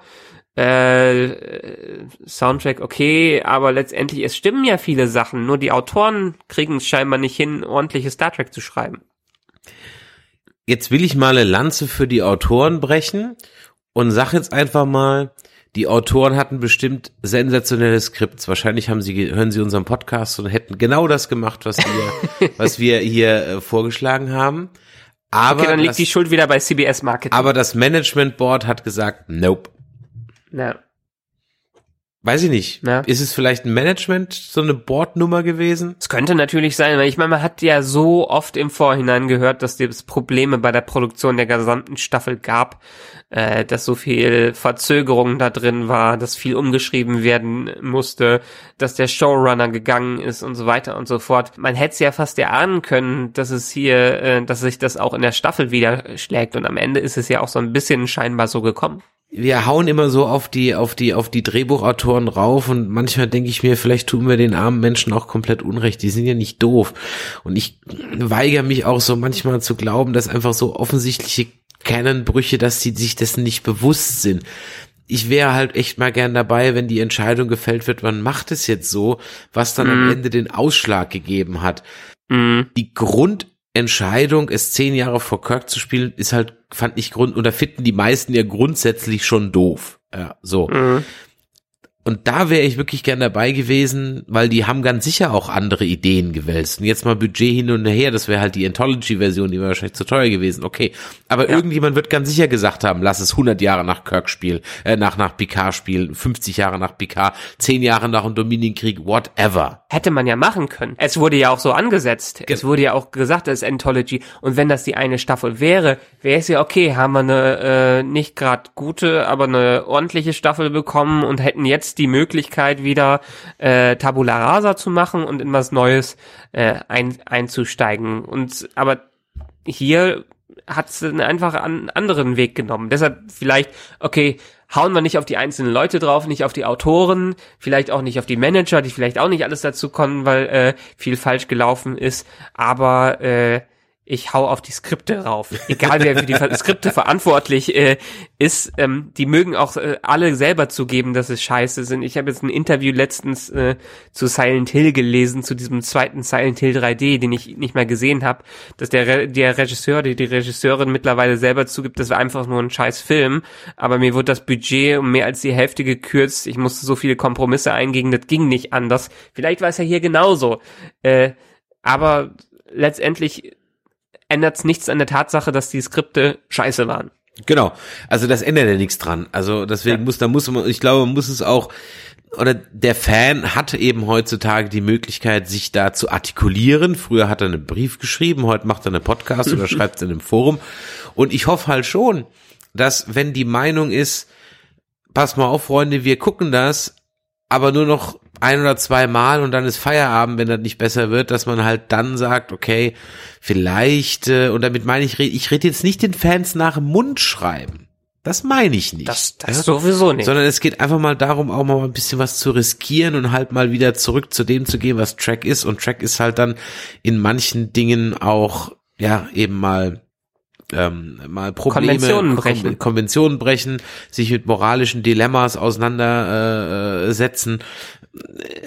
äh, Soundtrack okay, aber letztendlich, es stimmen ja viele Sachen, nur die Autoren kriegen es scheinbar nicht hin, ordentliche Star Trek zu schreiben. Jetzt will ich mal eine Lanze für die Autoren brechen und sag jetzt einfach mal, die Autoren hatten bestimmt sensationelle Skripts. Wahrscheinlich haben sie, hören sie unseren Podcast und hätten genau das gemacht, was wir, was wir hier äh, vorgeschlagen haben. Aber Okay, dann liegt das, die Schuld wieder bei CBS Marketing. aber das Management Board hat gesagt, nope. ja. Weiß ich nicht. Ja. Ist es vielleicht ein Management, so eine Bordnummer gewesen? Es könnte natürlich sein, weil ich meine, man hat ja so oft im Vorhinein gehört, dass es Probleme bei der Produktion der gesamten Staffel gab, äh, dass so viel Verzögerung da drin war, dass viel umgeschrieben werden musste, dass der Showrunner gegangen ist und so weiter und so fort. Man hätte es ja fast erahnen können, dass es hier, äh, dass sich das auch in der Staffel wieder schlägt und am Ende ist es ja auch so ein bisschen scheinbar so gekommen. Wir hauen immer so auf die, auf die, auf die Drehbuchautoren rauf und manchmal denke ich mir, vielleicht tun wir den armen Menschen auch komplett Unrecht. Die sind ja nicht doof. Und ich weigere mich auch so manchmal zu glauben, dass einfach so offensichtliche Kernbrüche, dass sie sich dessen nicht bewusst sind. Ich wäre halt echt mal gern dabei, wenn die Entscheidung gefällt wird, man macht es jetzt so, was dann am Ende den Ausschlag gegeben hat. Mhm. Die Grundentscheidung, es zehn Jahre vor Kirk zu spielen, ist halt, fand ich Grund, oder finden die meisten ja grundsätzlich schon doof. Ja, so. Mhm. Und da wäre ich wirklich gern dabei gewesen, weil die haben ganz sicher auch andere Ideen gewälzt. Und jetzt mal Budget hin und her, das wäre halt die Anthology-Version, die wäre wahrscheinlich zu teuer gewesen. Okay, aber Ja. irgendjemand wird ganz sicher gesagt haben, lass es 100 Jahre nach Kirk spielen, äh, nach, nach Picard spielen, 50 Jahre nach Picard, 10 Jahre nach dem Dominion-Krieg, whatever. Hätte man ja machen können. Es wurde ja auch so angesetzt. Es wurde ja auch gesagt, es ist Anthology. Und wenn das die eine Staffel wäre, wäre es ja okay, haben wir eine äh, nicht gerade gute, aber eine ordentliche Staffel bekommen und hätten jetzt die Möglichkeit, wieder äh, Tabula Rasa zu machen und in was Neues äh, ein, einzusteigen. Und aber hier hat es einfach einen anderen Weg genommen. Deshalb vielleicht, okay, hauen wir nicht auf die einzelnen Leute drauf, nicht auf die Autoren, vielleicht auch nicht auf die Manager, die vielleicht auch nicht alles dazu kommen, weil äh, viel falsch gelaufen ist, aber äh, ich hau auf die Skripte rauf. Egal wer für die Skripte verantwortlich äh, ist, ähm, die mögen auch äh, alle selber zugeben, dass es scheiße sind. Ich habe jetzt ein Interview letztens äh, zu Silent Hill gelesen, zu diesem zweiten Silent Hill 3D, den ich nicht mehr gesehen habe, dass der, Re der Regisseur, die, die Regisseurin mittlerweile selber zugibt, das war einfach nur ein scheiß Film, aber mir wurde das Budget um mehr als die Hälfte gekürzt. Ich musste so viele Kompromisse eingehen, das ging nicht anders. Vielleicht war es ja hier genauso. Äh, aber letztendlich ändert es nichts an der Tatsache, dass die Skripte scheiße waren. Genau. Also das ändert ja nichts dran. Also deswegen Ja. muss, da muss man, ich glaube, man muss es auch, oder der Fan hat eben heutzutage die Möglichkeit, sich da zu artikulieren. Früher hat er einen Brief geschrieben, heute macht er einen Podcast oder schreibt es in einem Forum. Und ich hoffe halt schon, dass wenn die Meinung ist, pass mal auf, Freunde, wir gucken das, aber nur noch ein oder zwei Mal und dann ist Feierabend, wenn das nicht besser wird, dass man halt dann sagt, okay, vielleicht, äh, und damit meine ich, ich rede jetzt nicht den Fans nach dem Mund schreiben. Das meine ich nicht. Das, das ja? sowieso nicht. Sondern es geht einfach mal darum, auch mal ein bisschen was zu riskieren und halt mal wieder zurück zu dem zu gehen, was Track ist. Und Track ist halt dann in manchen Dingen auch, ja, eben mal ähm, mal Probleme, Konventionen Kon- brechen. Konventionen brechen, sich mit moralischen Dilemmas auseinandersetzen, setzen.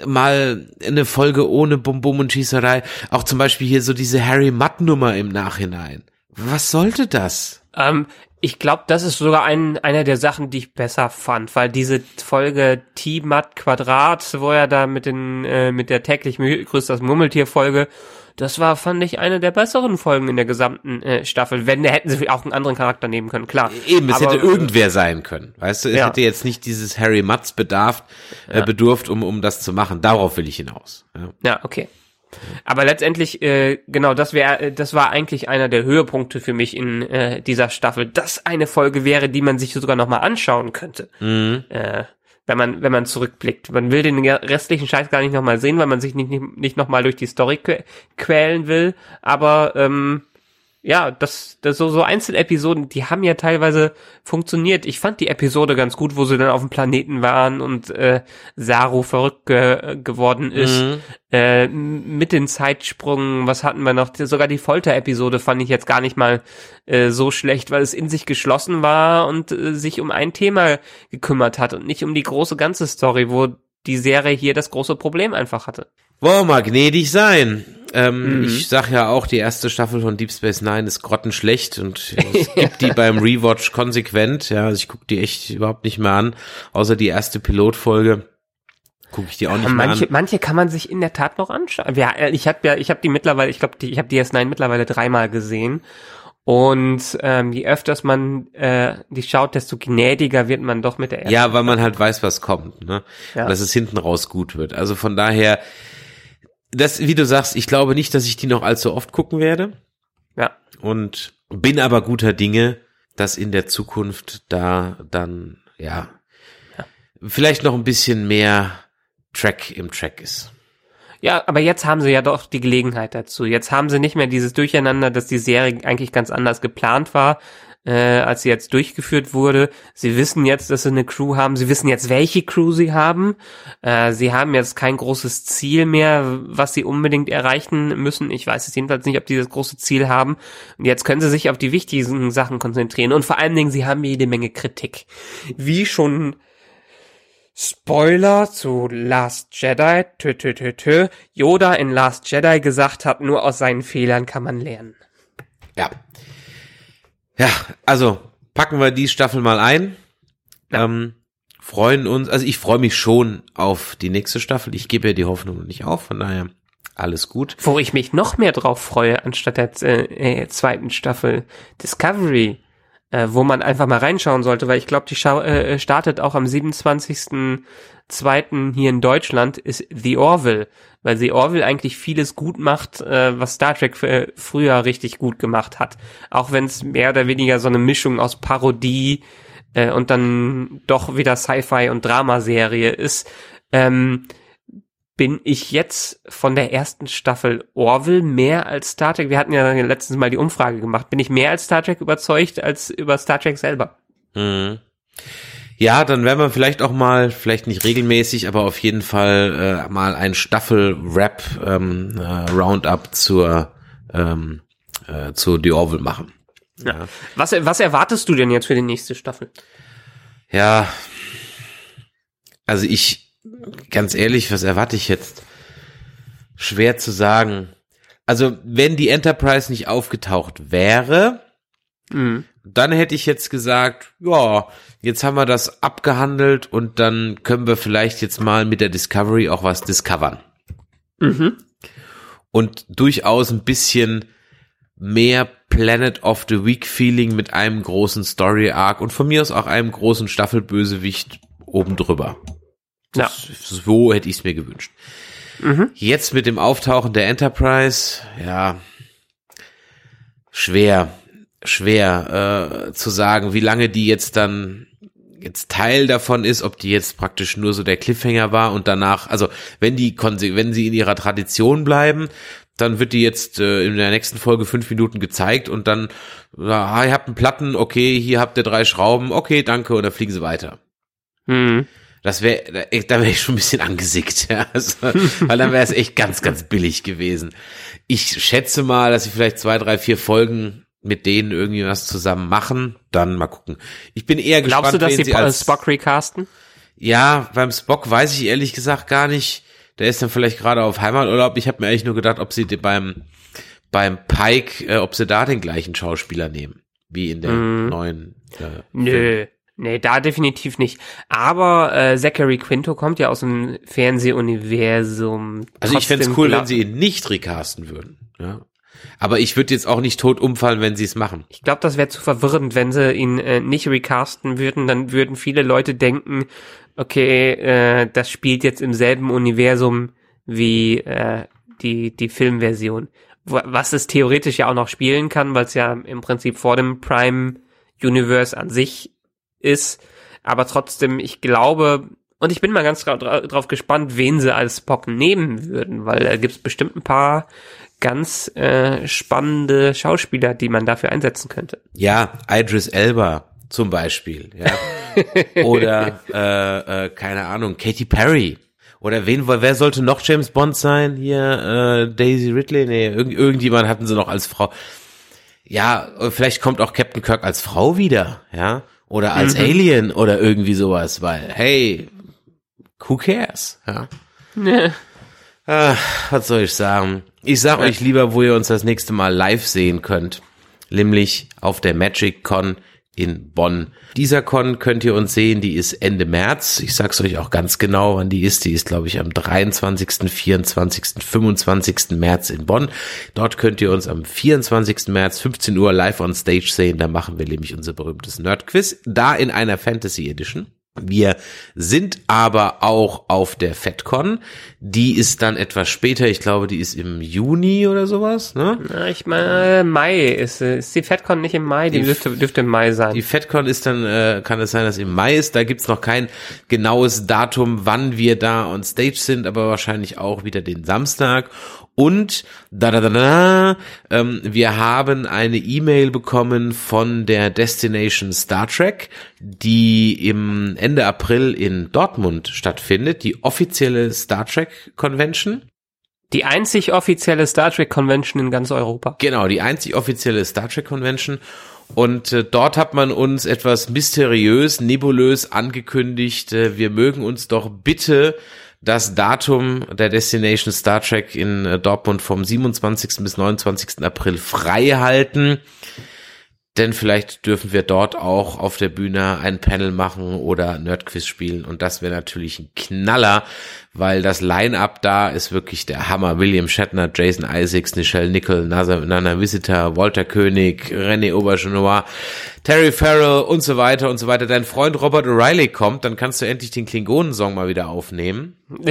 Mal eine Folge ohne Bum Bum und Schießerei. Auch zum Beispiel hier so diese Harry Mudd Nummer im Nachhinein. Was sollte das? Ähm, ich glaube, das ist sogar ein, einer der Sachen, die ich besser fand, weil diese Folge T-Mat Quadrat, wo er da mit den, äh, mit der täglich grüßt das Murmeltier-Folge, das war, fand ich, eine der besseren Folgen in der gesamten äh, Staffel. Wenn, da hätten sie auch einen anderen Charakter nehmen können, klar. Eben, es Aber, hätte irgendwer sein können. Weißt du, es Ja. hätte jetzt nicht dieses Harry Mutz bedarf, äh, bedurft, um, um das zu machen. Darauf will ich hinaus. Ja. Ja, okay. Aber letztendlich, äh, genau, das wäre, äh, das war eigentlich einer der Höhepunkte für mich in äh, dieser Staffel. Das eine Folge wäre, die man sich sogar nochmal anschauen könnte. Äh, wenn man, wenn man zurückblickt. Man will den restlichen Scheiß gar nicht nochmal sehen, weil man sich nicht, nicht, nicht nochmal durch die Story quälen will. Aber ähm, ja, das, das so, so Einzelepisoden, die haben ja teilweise funktioniert. Ich fand die Episode ganz gut, wo sie dann auf dem Planeten waren und äh, Saru verrückt ge geworden ist. Äh, m- mit den Zeitsprüngen, was hatten wir noch? Sogar die Folter-Episode fand ich jetzt gar nicht mal äh, so schlecht, weil es in sich geschlossen war und äh, sich um ein Thema gekümmert hat und nicht um die große ganze Story, wo die Serie hier das große Problem einfach hatte. Wollen wir mal gnädig sein. Ähm, Mhm. Ich sag ja auch, die erste Staffel von Deep Space Nine ist grottenschlecht und es gibt die beim Rewatch konsequent. Ja, also ich gucke die echt überhaupt nicht mehr an, außer die erste Pilotfolge. Gucke ich die auch nicht mehr Manche, an. manche kann man sich in der Tat noch anschauen. Ja, äh, ich habe ja, ich habe die mittlerweile, ich glaube, ich habe die S9 mittlerweile dreimal gesehen Und ähm, je öfters man äh, die schaut, desto gnädiger wird man doch mit der ersten. Ja, weil man halt weiß, was kommt, ne? Ja. Und dass es hinten raus gut wird. Also von daher, das, wie du sagst, ich glaube nicht, dass ich die noch allzu oft gucken werde. Ja. Und bin aber guter Dinge, dass in der Zukunft da dann, ja, vielleicht noch ein bisschen mehr Track im Track ist. Ja, aber jetzt haben sie ja doch die Gelegenheit dazu. Jetzt haben sie nicht mehr dieses Durcheinander, dass die Serie eigentlich ganz anders geplant war, äh, als sie jetzt durchgeführt wurde. Sie wissen jetzt, dass sie eine Crew haben. Sie wissen jetzt, welche Crew sie haben. Äh, sie haben jetzt kein großes Ziel mehr, was sie unbedingt erreichen müssen. Ich weiß es jedenfalls nicht, ob die das große Ziel haben. Und jetzt können sie sich auf die wichtigen Sachen konzentrieren. Und vor allen Dingen, sie haben jede Menge Kritik. Wie schon Spoiler zu Last Jedi, tö, tö, tö, tö. Yoda in Last Jedi gesagt hat, nur aus seinen Fehlern kann man lernen. Ja. Ja, also packen wir die Staffel mal ein. Ja. Ähm, freuen uns, also ich freue mich schon auf die nächste Staffel. Ich gebe ja die Hoffnung noch nicht auf, von daher alles gut. Wo ich mich noch mehr drauf freue, anstatt der äh, äh, zweiten Staffel Discovery, äh, wo man einfach mal reinschauen sollte, weil ich glaube, die schau äh, startet auch am 27.02. hier in Deutschland, ist The Orville, weil The Orville eigentlich vieles gut macht, äh, was Star Trek äh, früher richtig gut gemacht hat. Auch wenn es mehr oder weniger so eine Mischung aus Parodie äh, und dann doch wieder Sci-Fi und Dramaserie ist. Ähm, bin ich jetzt von der ersten Staffel Orville mehr als Star Trek? Wir hatten ja letztens mal die Umfrage gemacht. Bin ich mehr als Star Trek überzeugt als über Star Trek selber? Mhm. Ja, dann werden wir vielleicht auch mal, vielleicht nicht regelmäßig, aber auf jeden Fall äh, mal ein Staffel-Rap ähm, äh, zur ähm, äh, zu The Orville machen. Ja. Was, was erwartest du denn jetzt für die nächste Staffel? Ja, also ich, ganz ehrlich, was erwarte ich jetzt? Schwer zu sagen. Also, wenn die Enterprise nicht aufgetaucht wäre, Mhm. dann hätte ich jetzt gesagt, ja, jetzt haben wir das abgehandelt und dann können wir vielleicht jetzt mal mit der Discovery auch was discovern. Mhm. Und durchaus ein bisschen mehr Planet of the Week Feeling mit einem großen Story Arc und von mir aus auch einem großen Staffelbösewicht oben drüber. Ja. So hätte ich es mir gewünscht. Mhm. Jetzt mit dem Auftauchen der Enterprise, ja, schwer, schwer äh, zu sagen, wie lange die jetzt dann jetzt Teil davon ist, ob die jetzt praktisch nur so der Cliffhanger war und danach, also wenn die konse- wenn sie in ihrer Tradition bleiben, dann wird die jetzt äh, in der nächsten Folge fünf Minuten gezeigt und dann, ah, ihr habt einen Platten, okay, hier habt ihr drei Schrauben, okay, danke, und dann fliegen sie weiter. Mhm. Das wäre, da, da wäre ich schon ein bisschen angesickt, ja. Also, weil dann wäre es echt ganz, ganz billig gewesen. Ich schätze mal, dass sie vielleicht zwei, drei, vier Folgen mit denen irgendwie was zusammen machen. Dann mal gucken. Ich bin eher Glaubst gespannt, du, dass sie sie als, Spock recasten? Ja, beim Spock weiß ich ehrlich gesagt gar nicht. Der ist dann vielleicht gerade auf Heimaturlaub. Ich habe mir eigentlich nur gedacht, ob sie beim beim Pike, äh, ob sie da den gleichen Schauspieler nehmen, wie in der Mhm. neuen. Äh. Nö. Nee, da definitiv nicht. Aber äh, Zachary Quinto kommt ja aus dem Fernsehuniversum. Also ich Trotzdem cool, wenn sie ihn nicht recasten würden. Ja. Aber ich würde jetzt auch nicht tot umfallen, wenn sie es machen. Ich glaube, das wäre zu verwirrend, wenn sie ihn äh, nicht recasten würden. Dann würden viele Leute denken, okay, äh, das spielt jetzt im selben Universum wie äh, die, die Filmversion. Was es theoretisch ja auch noch spielen kann, weil es ja im Prinzip vor dem Prime Universe an sich ist. Aber trotzdem, ich glaube, und ich bin mal ganz dra dra drauf gespannt, wen sie als Spock nehmen würden, weil da gibt's bestimmt ein paar ganz äh, spannende Schauspieler, die man dafür einsetzen könnte. Ja, Idris Elba zum Beispiel. Ja. Oder äh, äh, keine Ahnung, Katy Perry. Oder wen, wer sollte noch James Bond sein? Hier, äh, Daisy Ridley? Nee, irgend, irgendjemand hatten sie noch als Frau. Ja, äh, vielleicht kommt auch Captain Kirk als Frau wieder, ja. Oder als Alien oder irgendwie sowas, weil, hey, who cares? Ja. Ah, was soll ich sagen? Ich sag euch lieber, wo ihr uns das nächste Mal live sehen könnt. Nämlich auf der Magic Con in Bonn. Dieser Con könnt ihr uns sehen, die ist Ende März. Ich sag's euch auch ganz genau, wann die ist. Die ist, glaube ich, am 23., 24., 25. März in Bonn. Dort könnt ihr uns am 24. März 15 Uhr live on stage sehen. Da machen wir nämlich unser berühmtes Nerd Quiz. Da in einer Fantasy Edition. Wir sind aber auch auf der FedCon. Die ist dann etwas später. Ich glaube, die ist im Juni oder sowas. Ne? Na, ich meine, Mai ist, ist die FedCon nicht im Mai? Die, die dürfte, dürfte im Mai sein. Die FedCon ist dann, äh, kann es sein, dass im Mai ist. Da gibt's noch kein genaues Datum, wann wir da on stage sind, aber wahrscheinlich auch wieder den Samstag. Und da da da da, ähm, wir haben eine E-Mail bekommen von der Destination Star Trek, die im Ende April in Dortmund stattfindet, die offizielle Star Trek Convention. Die einzig offizielle Star Trek Convention in ganz Europa. Genau, die einzig offizielle Star Trek Convention. Und äh, dort hat man uns etwas mysteriös, nebulös angekündigt, äh, wir mögen uns doch bitte das Datum der Destination Star Trek in äh, Dortmund vom 27. bis 29. April frei halten. Denn vielleicht dürfen wir dort auch auf der Bühne ein Panel machen oder Nerdquiz spielen. Und das wäre natürlich ein Knaller, weil das Line-Up da ist wirklich der Hammer. William Shatner, Jason Isaacs, Nichelle Nickel, Nana Visitor, Walter König, René Aubergenois, Terry Farrell und so weiter und so weiter. Dein Freund Robert O'Reilly kommt, dann kannst du endlich den Klingonensong mal wieder aufnehmen.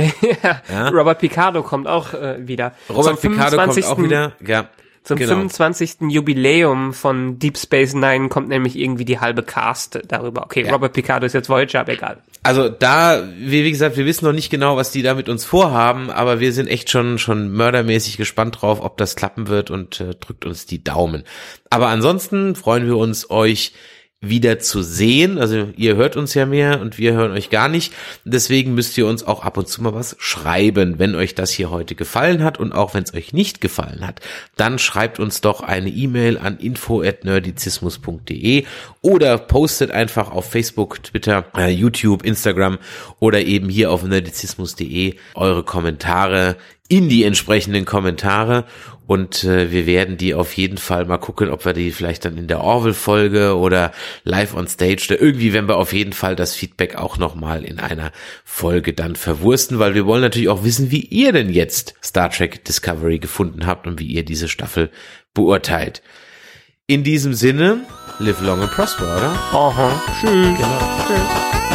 ja. Robert Picardo kommt auch äh, wieder. Robert Picardo kommt auch wieder, ja. Zum genau. 25. Jubiläum von Deep Space Nine kommt nämlich irgendwie die halbe Cast darüber. Okay, ja. Robert Picardo ist jetzt Voyager, aber egal. Also da, wie, wie gesagt, wir wissen noch nicht genau, was die da mit uns vorhaben, aber wir sind echt schon schon mördermäßig gespannt drauf, ob das klappen wird und äh, drückt uns die Daumen. Aber ansonsten freuen wir uns, euch wieder zu sehen. Also ihr hört uns ja mehr und wir hören euch gar nicht. Deswegen müsst ihr uns auch ab und zu mal was schreiben, wenn euch das hier heute gefallen hat und auch wenn es euch nicht gefallen hat. Dann schreibt uns doch eine E-Mail an info@nerdizismus.de oder postet einfach auf Facebook, Twitter, äh, YouTube, Instagram oder eben hier auf nerdizismus.de eure Kommentare in die entsprechenden Kommentare und äh, wir werden die auf jeden Fall mal gucken, ob wir die vielleicht dann in der Orville-Folge oder live on stage oder irgendwie werden wir auf jeden Fall das Feedback auch nochmal in einer Folge dann verwursten, weil wir wollen natürlich auch wissen, wie ihr denn jetzt Star Trek Discovery gefunden habt und wie ihr diese Staffel beurteilt. In diesem Sinne, live long and prosper, oder? Aha. Tschüss. Genau. Tschüss.